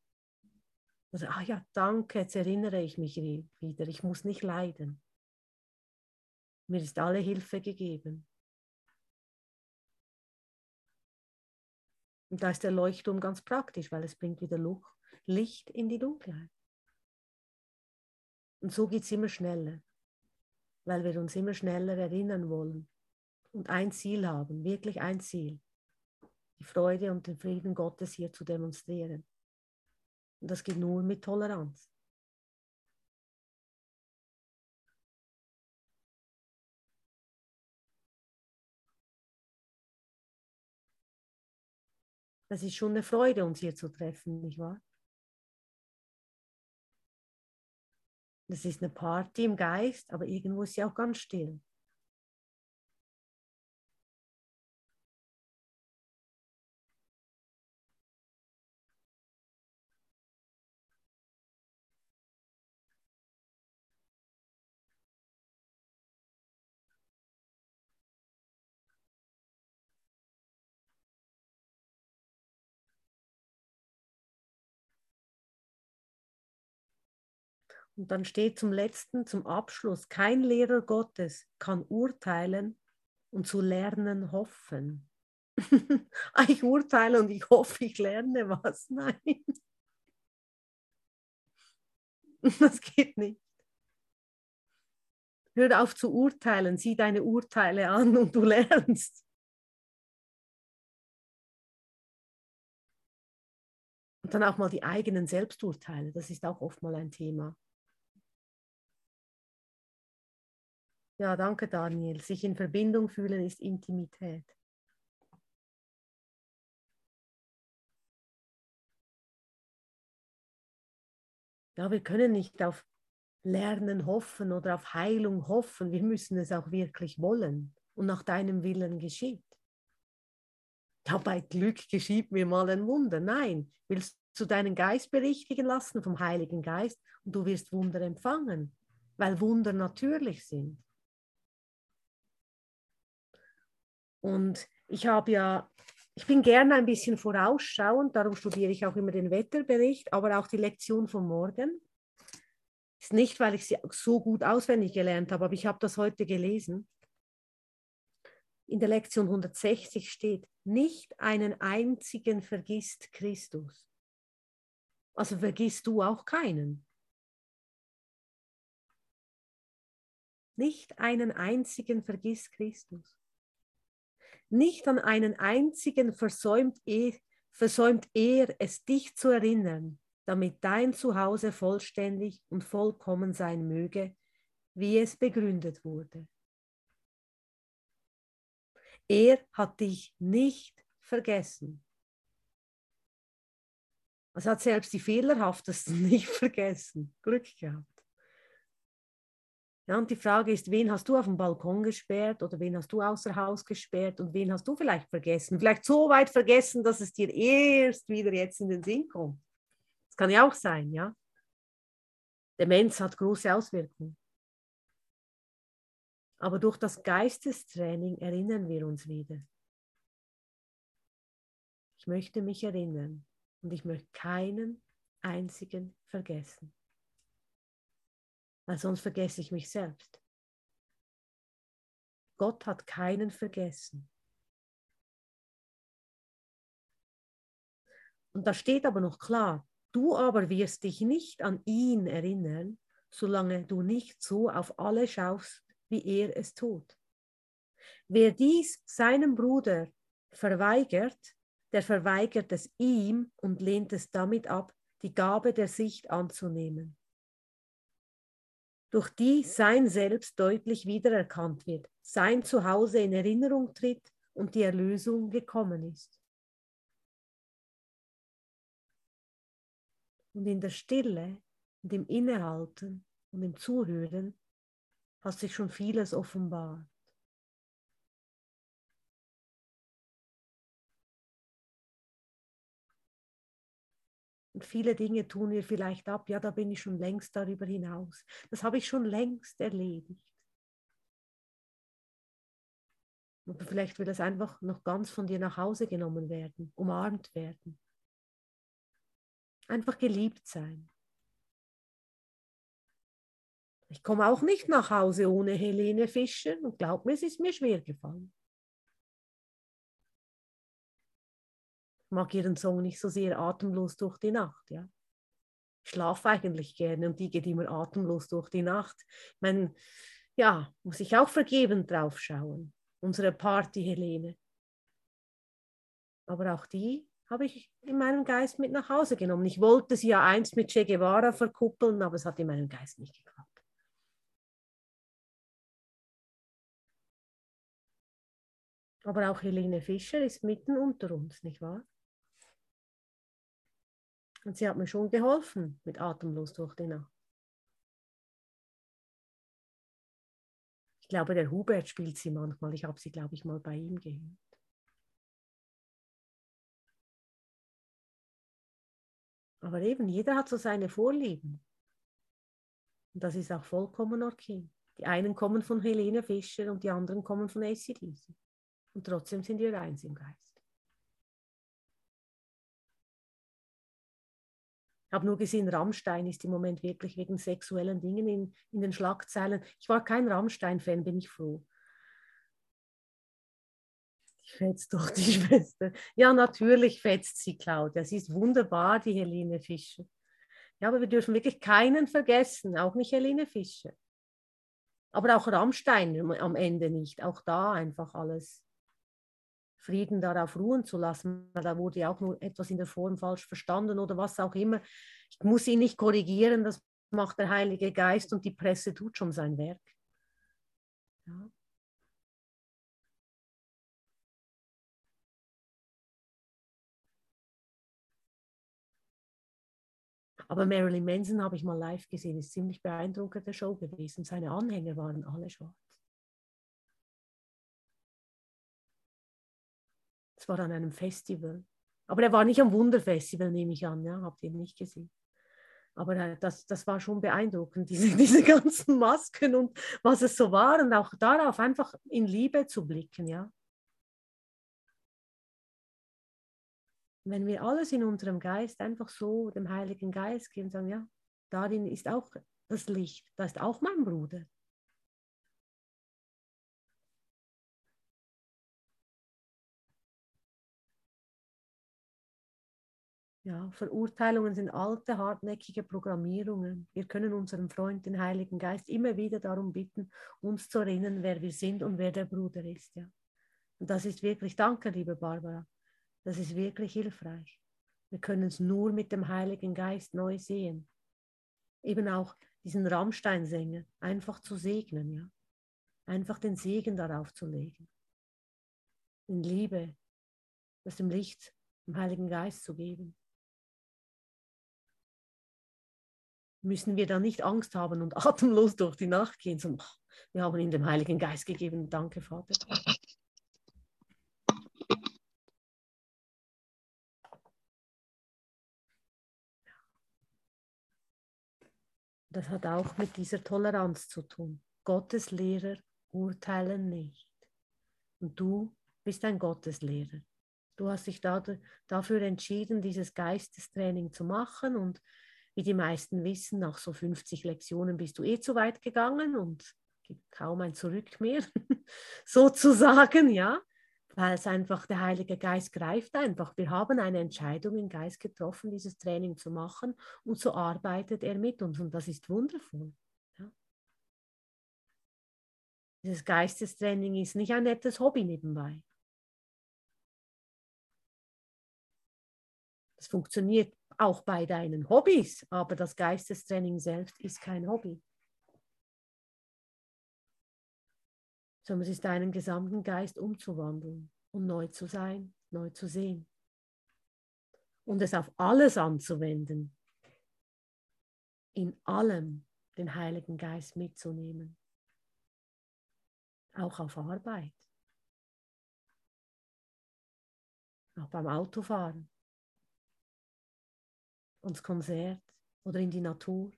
Also, ah ja, danke, jetzt erinnere ich mich wieder. Ich muss nicht leiden. Mir ist alle Hilfe gegeben. Und da ist der Leuchtturm ganz praktisch, weil es bringt wieder Licht in die Dunkelheit. Und so geht es immer schneller, weil wir uns immer schneller erinnern wollen und ein Ziel haben, wirklich ein Ziel, die Freude und den Frieden Gottes hier zu demonstrieren. Und das geht nur mit Toleranz. Das ist schon eine Freude, uns hier zu treffen, nicht wahr? Das ist eine Party im Geist, aber irgendwo ist sie auch ganz still. Und dann steht zum letzten, zum Abschluss, kein Lehrer Gottes kann urteilen und zu lernen hoffen. ich urteile und ich hoffe, ich lerne was. Nein. Das geht nicht. Hör auf zu urteilen, sieh deine Urteile an und du lernst. Und dann auch mal die eigenen Selbsturteile, das ist auch oft mal ein Thema. Ja, danke Daniel. Sich in Verbindung fühlen ist Intimität. Ja, wir können nicht auf Lernen hoffen oder auf Heilung hoffen. Wir müssen es auch wirklich wollen und nach deinem Willen geschieht. Ja, bei Glück geschieht mir mal ein Wunder. Nein, willst du deinen Geist berichtigen lassen vom Heiligen Geist und du wirst Wunder empfangen, weil Wunder natürlich sind. Und ich habe ja, ich bin gerne ein bisschen vorausschauend, darum studiere ich auch immer den Wetterbericht, aber auch die Lektion von morgen. Ist nicht, weil ich sie so gut auswendig gelernt habe, aber ich habe das heute gelesen. In der Lektion 160 steht, nicht einen einzigen vergisst Christus. Also vergisst du auch keinen. Nicht einen einzigen vergisst Christus. Nicht an einen einzigen versäumt er, versäumt er, es dich zu erinnern, damit dein Zuhause vollständig und vollkommen sein möge, wie es begründet wurde. Er hat dich nicht vergessen. Es hat selbst die Fehlerhaftesten nicht vergessen. Glück gehabt. Ja, und die Frage ist, wen hast du auf dem Balkon gesperrt oder wen hast du außer Haus gesperrt und wen hast du vielleicht vergessen? Vielleicht so weit vergessen, dass es dir erst wieder jetzt in den Sinn kommt. Das kann ja auch sein, ja. Demenz hat große Auswirkungen. Aber durch das Geistestraining erinnern wir uns wieder. Ich möchte mich erinnern und ich möchte keinen einzigen vergessen. Weil sonst vergesse ich mich selbst. Gott hat keinen vergessen. Und da steht aber noch klar, du aber wirst dich nicht an ihn erinnern, solange du nicht so auf alle schaust, wie er es tut. Wer dies seinem Bruder verweigert, der verweigert es ihm und lehnt es damit ab, die Gabe der Sicht anzunehmen, durch die sein Selbst deutlich wiedererkannt wird, sein Zuhause in Erinnerung tritt und die Erlösung gekommen ist. Und in der Stille und im Innehalten und im Zuhören hat sich schon vieles offenbart. Und viele Dinge tun wir vielleicht ab, ja, da bin ich schon längst darüber hinaus. Das habe ich schon längst erledigt. Oder vielleicht will es einfach noch ganz von dir nach Hause genommen werden, umarmt werden. Einfach geliebt sein. Ich komme auch nicht nach Hause ohne Helene Fischer und glaub mir, es ist mir schwer gefallen. Mag ihren Song nicht so sehr atemlos durch die Nacht, ja. Ich schlafe eigentlich gerne und die geht immer atemlos durch die Nacht. Ich meine, ja, muss ich auch vergebend drauf schauen. Unsere Party Helene. Aber auch die habe ich in meinem Geist mit nach Hause genommen. Ich wollte sie ja einst mit Che Guevara verkuppeln, aber es hat in meinem Geist nicht geklappt. Aber auch Helene Fischer ist mitten unter uns, nicht wahr? Und sie hat mir schon geholfen mit Atemlos durch die Nacht. Ich glaube, der Hubert spielt sie manchmal. Ich habe sie, glaube ich, mal bei ihm gehört. Aber eben, jeder hat so seine Vorlieben. Und das ist auch vollkommen okay. Die einen kommen von Helene Fischer und die anderen kommen von ACDC. Und trotzdem sind wir eins im Geist. Habe nur gesehen, Rammstein ist im Moment wirklich wegen sexuellen Dingen in, in den Schlagzeilen. Ich war kein Rammstein-Fan, bin ich froh. Die fetzt doch die Schwester. Ja, natürlich fetzt sie, Claudia. Sie ist wunderbar, die Helene Fischer. Ja, aber wir dürfen wirklich keinen vergessen, auch nicht Helene Fischer. Aber auch Rammstein am Ende nicht. Auch da einfach alles Frieden darauf ruhen zu lassen. Da wurde ja auch nur etwas in der Form falsch verstanden oder was auch immer. Ich muss ihn nicht korrigieren, das macht der Heilige Geist und die Presse tut schon sein Werk. Ja. Aber Marilyn Manson habe ich mal live gesehen, ist ziemlich beeindruckende Show gewesen. Seine Anhänger waren alle schwarz. Es war an einem Festival. Aber er war nicht am Wunderfestival, nehme ich an. Ja, habt ihr nicht gesehen. Aber äh, das, das war schon beeindruckend, diese, diese ganzen Masken und was es so war und auch darauf einfach in Liebe zu blicken. Ja. Wenn wir alles in unserem Geist einfach so dem Heiligen Geist geben sagen, ja, darin ist auch das Licht, da ist auch mein Bruder. Ja, Verurteilungen sind alte, hartnäckige Programmierungen. Wir können unseren Freund, den Heiligen Geist, immer wieder darum bitten, uns zu erinnern, wer wir sind und wer der Bruder ist. Ja. Und das ist wirklich, danke, liebe Barbara, das ist wirklich hilfreich. Wir können es nur mit dem Heiligen Geist neu sehen. Eben auch diesen Rammsteinsänger einfach zu segnen, ja. Einfach den Segen darauf zu legen. In Liebe, das dem Licht, dem Heiligen Geist zu geben. Müssen wir dann nicht Angst haben und atemlos durch die Nacht gehen, sondern wir haben ihm den Heiligen Geist gegeben. Danke, Vater. Das hat auch mit dieser Toleranz zu tun. Gottes Lehrer urteilen nicht. Und du bist ein Gotteslehrer. Du hast dich da, dafür entschieden, dieses Geistestraining zu machen und wie die meisten wissen, nach so 50 Lektionen bist du eh zu weit gegangen und gibt kaum ein Zurück mehr, sozusagen, ja weil es einfach der Heilige Geist greift einfach. Wir haben eine Entscheidung im Geist getroffen, dieses Training zu machen und so arbeitet er mit uns und das ist wundervoll. Ja. Dieses Geistestraining ist nicht ein nettes Hobby nebenbei. Das funktioniert auch bei deinen Hobbys, aber das Geistestraining selbst ist kein Hobby. sondern es ist deinen gesamten Geist umzuwandeln und neu zu sein, neu zu sehen. Und es auf alles anzuwenden. In allem den Heiligen Geist mitzunehmen. Auch auf Arbeit. Auch beim Autofahren. Das Konzert oder in die Natur.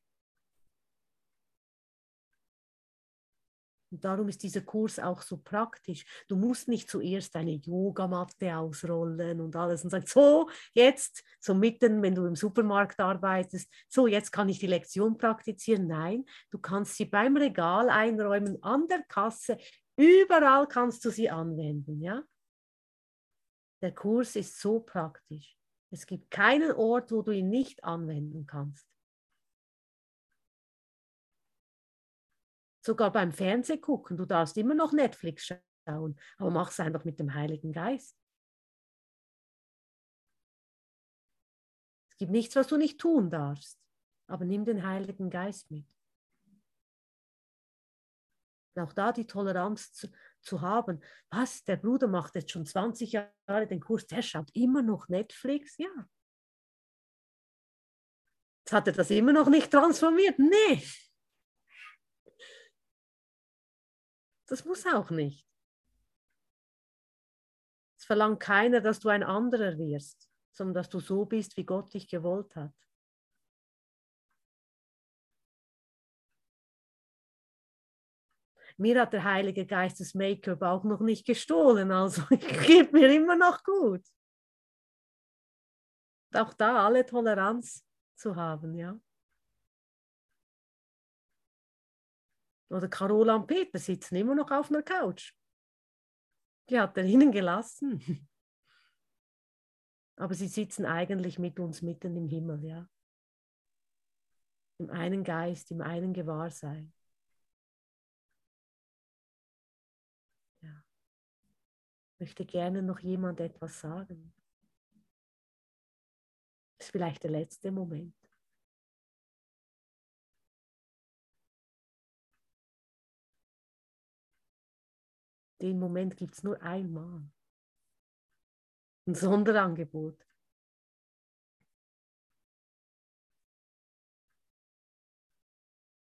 Und darum ist dieser Kurs auch so praktisch. Du musst nicht zuerst eine Yogamatte ausrollen und alles und sagen, so, jetzt, so mitten, wenn du im Supermarkt arbeitest, so, jetzt kann ich die Lektion praktizieren. Nein, du kannst sie beim Regal einräumen, an der Kasse, überall kannst du sie anwenden. Ja? Der Kurs ist so praktisch. Es gibt keinen Ort, wo du ihn nicht anwenden kannst. sogar beim Fernseh gucken. Du darfst immer noch Netflix schauen, aber mach es einfach mit dem Heiligen Geist. Es gibt nichts, was du nicht tun darfst, aber nimm den Heiligen Geist mit. auch da die Toleranz zu, haben. Was, der Bruder macht jetzt schon 20 Jahre den Kurs, der schaut immer noch Netflix? Ja. Jetzt hat er das immer noch nicht transformiert? Nee. Das muss auch nicht. Es verlangt keiner, dass du ein anderer wirst, sondern dass du so bist, wie Gott dich gewollt hat. Mir hat der Heilige Geist das Make-up auch noch nicht gestohlen, also geht mir immer noch gut. auch da alle Toleranz zu haben, ja. Oder Carola und Peter sitzen immer noch auf einer Couch. Die hat er ihnen gelassen. Aber sie sitzen eigentlich mit uns mitten im Himmel, ja. Im einen Geist, im einen Gewahrsein. Möchte gerne noch jemand etwas sagen? Das ist vielleicht der letzte Moment. Den Moment gibt es nur einmal. Ein Sonderangebot.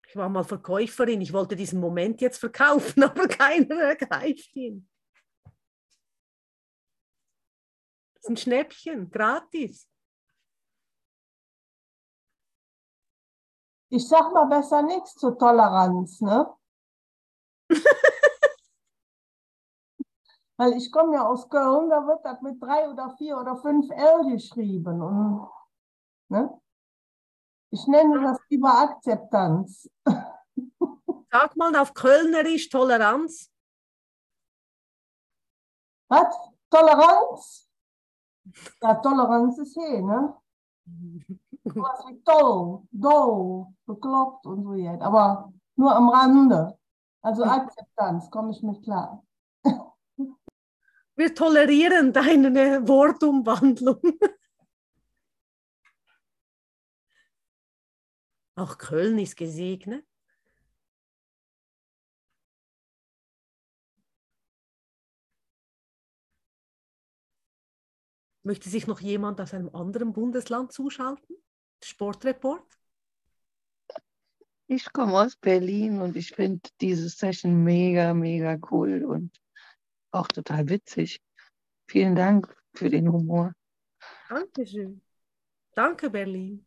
Ich war mal Verkäuferin, ich wollte diesen Moment jetzt verkaufen, aber keiner ergreift ihn. Das ist ein Schnäppchen, gratis. Ich sag mal besser nichts zur Toleranz, ne? Weil ich komme ja aus Köln, da wird das mit drei oder vier oder fünf L geschrieben. Und, ne? Ich nenne das lieber Akzeptanz. Sag mal auf Kölnerisch Toleranz. Was? Toleranz? Ja, Toleranz ist he, ne? Du Sowas wie toll, doll, bekloppt und so jetzt. Aber nur am Rande. Also Akzeptanz, komme ich mit klar. Wir tolerieren deine Wortumwandlung. Auch Köln ist gesegnet. Möchte sich noch jemand aus einem anderen Bundesland zuschalten? Sportreport? Ich komme aus Berlin und ich finde diese Session mega, mega cool und auch total witzig. Vielen Dank für den Humor. Dankeschön. Danke, Berlin.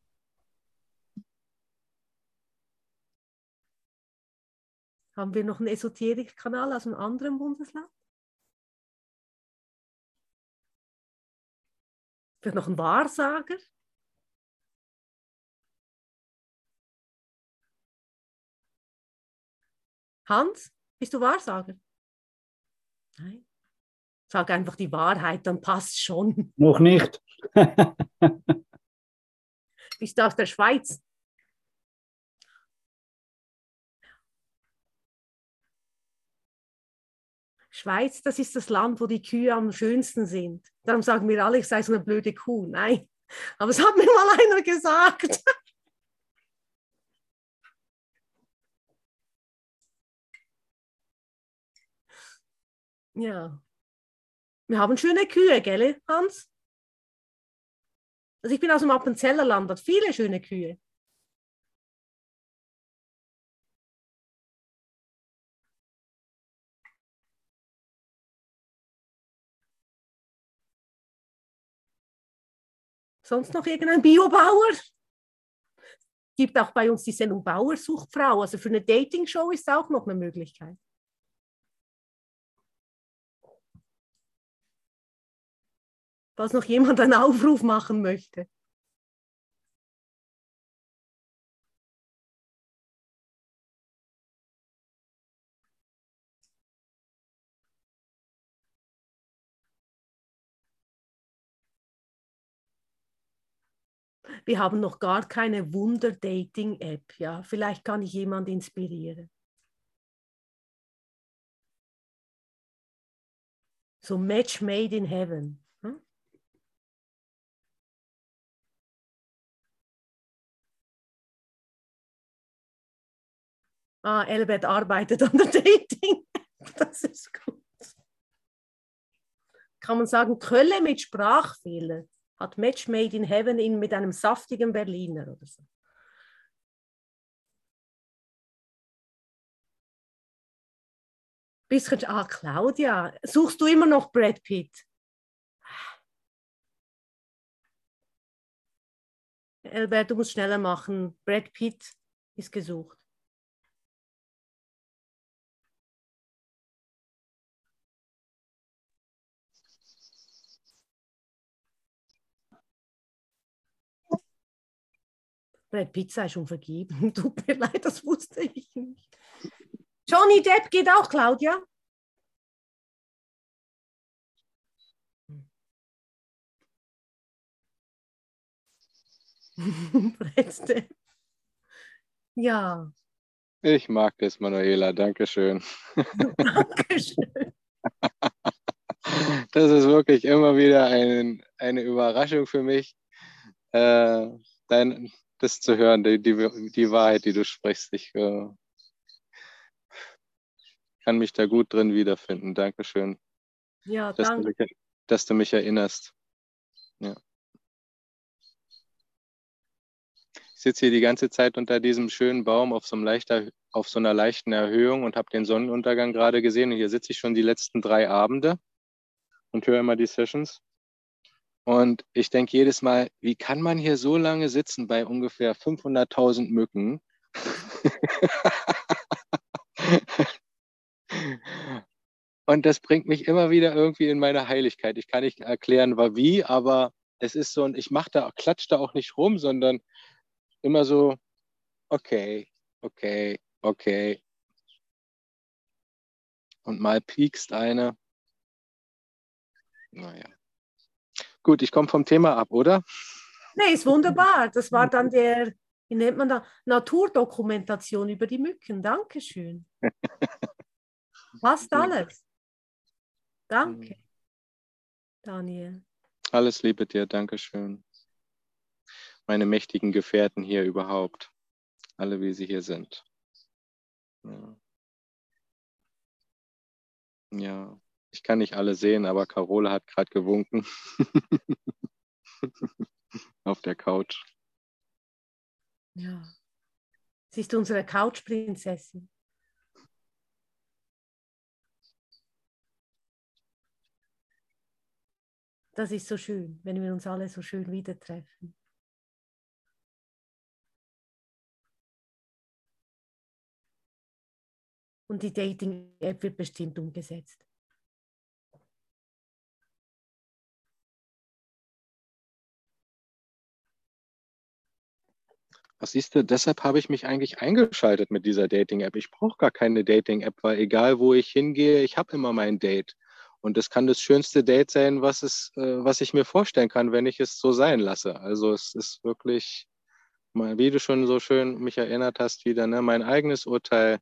Haben wir noch einen Esoterik-Kanal aus einem anderen Bundesland? Vielleicht noch einen Wahrsager? Hans, bist du Wahrsager? Nein. Sag einfach die Wahrheit, dann passt schon. Noch nicht. bist du aus der Schweiz? Schweiz, das ist das Land, wo die Kühe am schönsten sind. Darum sagen wir alle, ich sei so eine blöde Kuh. Nein, aber es hat mir mal einer gesagt. Ja. Wir haben schöne Kühe, gell, Hans? Also ich bin aus dem Appenzeller Land, hat viele schöne Kühe. Sonst noch irgendein Biobauer? Gibt auch bei uns die Sendung Bauersuchtfrau. Also für eine Dating-Show ist auch noch eine Möglichkeit. falls noch jemand einen Aufruf machen möchte. Wir haben noch gar keine Wunder-Dating-App. Ja? Vielleicht kann ich jemand inspirieren. So Match made in heaven. Ah, Elbert arbeitet an der Dating. Das ist gut. Kann man sagen, Kölle mit Sprachfehler hat Match Made in Heaven in, mit einem saftigen Berliner oder so. Bisschen, ah, Claudia, suchst du immer noch Brad Pitt? Elbert, du musst schneller machen. Brad Pitt ist gesucht. Brad Pitt sei schon vergeben. Tut mir leid, das wusste ich nicht. Johnny Depp geht auch, Claudia. Ja. Ich mag das, Manuela. Dankeschön. Dankeschön. Das ist wirklich immer wieder ein, eine Überraschung für mich. Äh, dein, das zu hören, die, die, die Wahrheit, die du sprichst. Ich äh, kann mich da gut drin wiederfinden. Dankeschön. Ja, dass, danke. Du mich, dass du mich erinnerst. Ja. Ich sitze hier die ganze Zeit unter diesem schönen Baum auf so, einem leichter, auf so einer leichten Erhöhung und habe den Sonnenuntergang gerade gesehen. Und hier sitze ich schon die letzten drei Abende und höre immer die Sessions. Und ich denke jedes Mal, wie kann man hier so lange sitzen bei ungefähr 500.000 Mücken? Und das bringt mich immer wieder irgendwie in meine Heiligkeit. Ich kann nicht erklären, wie, aber es ist so, und ich mache da, klatsch da auch nicht rum, sondern immer so, okay, okay, okay. Und mal piekst eine. Naja. Gut, ich komme vom Thema ab, oder? Nee, ist wunderbar. Das war dann der, wie nennt man da, Naturdokumentation über die Mücken. Dankeschön. Passt alles. Danke, Daniel. Alles Liebe dir, Dankeschön. Meine mächtigen Gefährten hier überhaupt. Alle, wie sie hier sind. Ja. ja. Ich kann nicht alle sehen, aber Carola hat gerade gewunken. Auf der Couch. Ja. Sie ist unsere Couchprinzessin. Das ist so schön, wenn wir uns alle so schön wieder treffen. Und die Dating-App wird bestimmt umgesetzt. Was siehst du, deshalb habe ich mich eigentlich eingeschaltet mit dieser Dating-App. Ich brauche gar keine Dating-App, weil egal wo ich hingehe, ich habe immer mein Date. Und das kann das schönste Date sein, was, es, äh, was ich mir vorstellen kann, wenn ich es so sein lasse. Also es ist wirklich, wie du schon so schön mich erinnert hast, wieder, ne, mein eigenes Urteil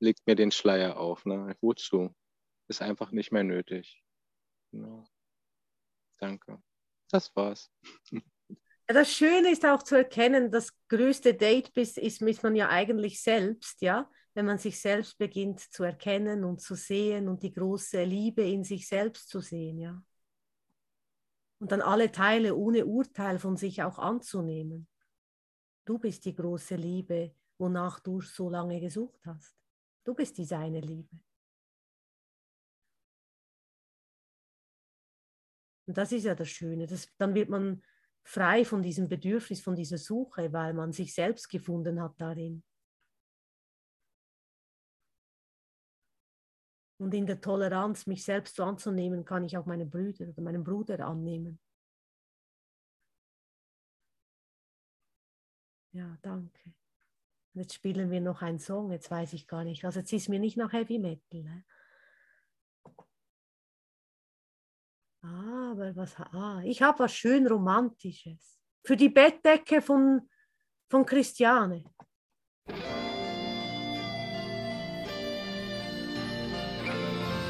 legt mir den Schleier auf. Ne? Wozu? Ist einfach nicht mehr nötig. Genau. Danke. Das war's. Das Schöne ist auch zu erkennen, das größte Date ist, ist, ist man ja eigentlich selbst, ja, wenn man sich selbst beginnt zu erkennen und zu sehen und die große Liebe in sich selbst zu sehen, ja. Und dann alle Teile ohne Urteil von sich auch anzunehmen. Du bist die große Liebe, wonach du so lange gesucht hast. Du bist die seine Liebe. Und das ist ja das Schöne. Das, dann wird man frei von diesem Bedürfnis, von dieser Suche, weil man sich selbst gefunden hat darin. Und in der Toleranz, mich selbst so anzunehmen, kann ich auch meine Brüder oder meinen Bruder annehmen. Ja, danke. Jetzt spielen wir noch einen Song, jetzt weiß ich gar nicht. Also jetzt ist mir nicht nach Heavy Metal. Ne? Aber was, ah, ich habe was schön Romantisches. Für die Bettdecke von, von Christiane.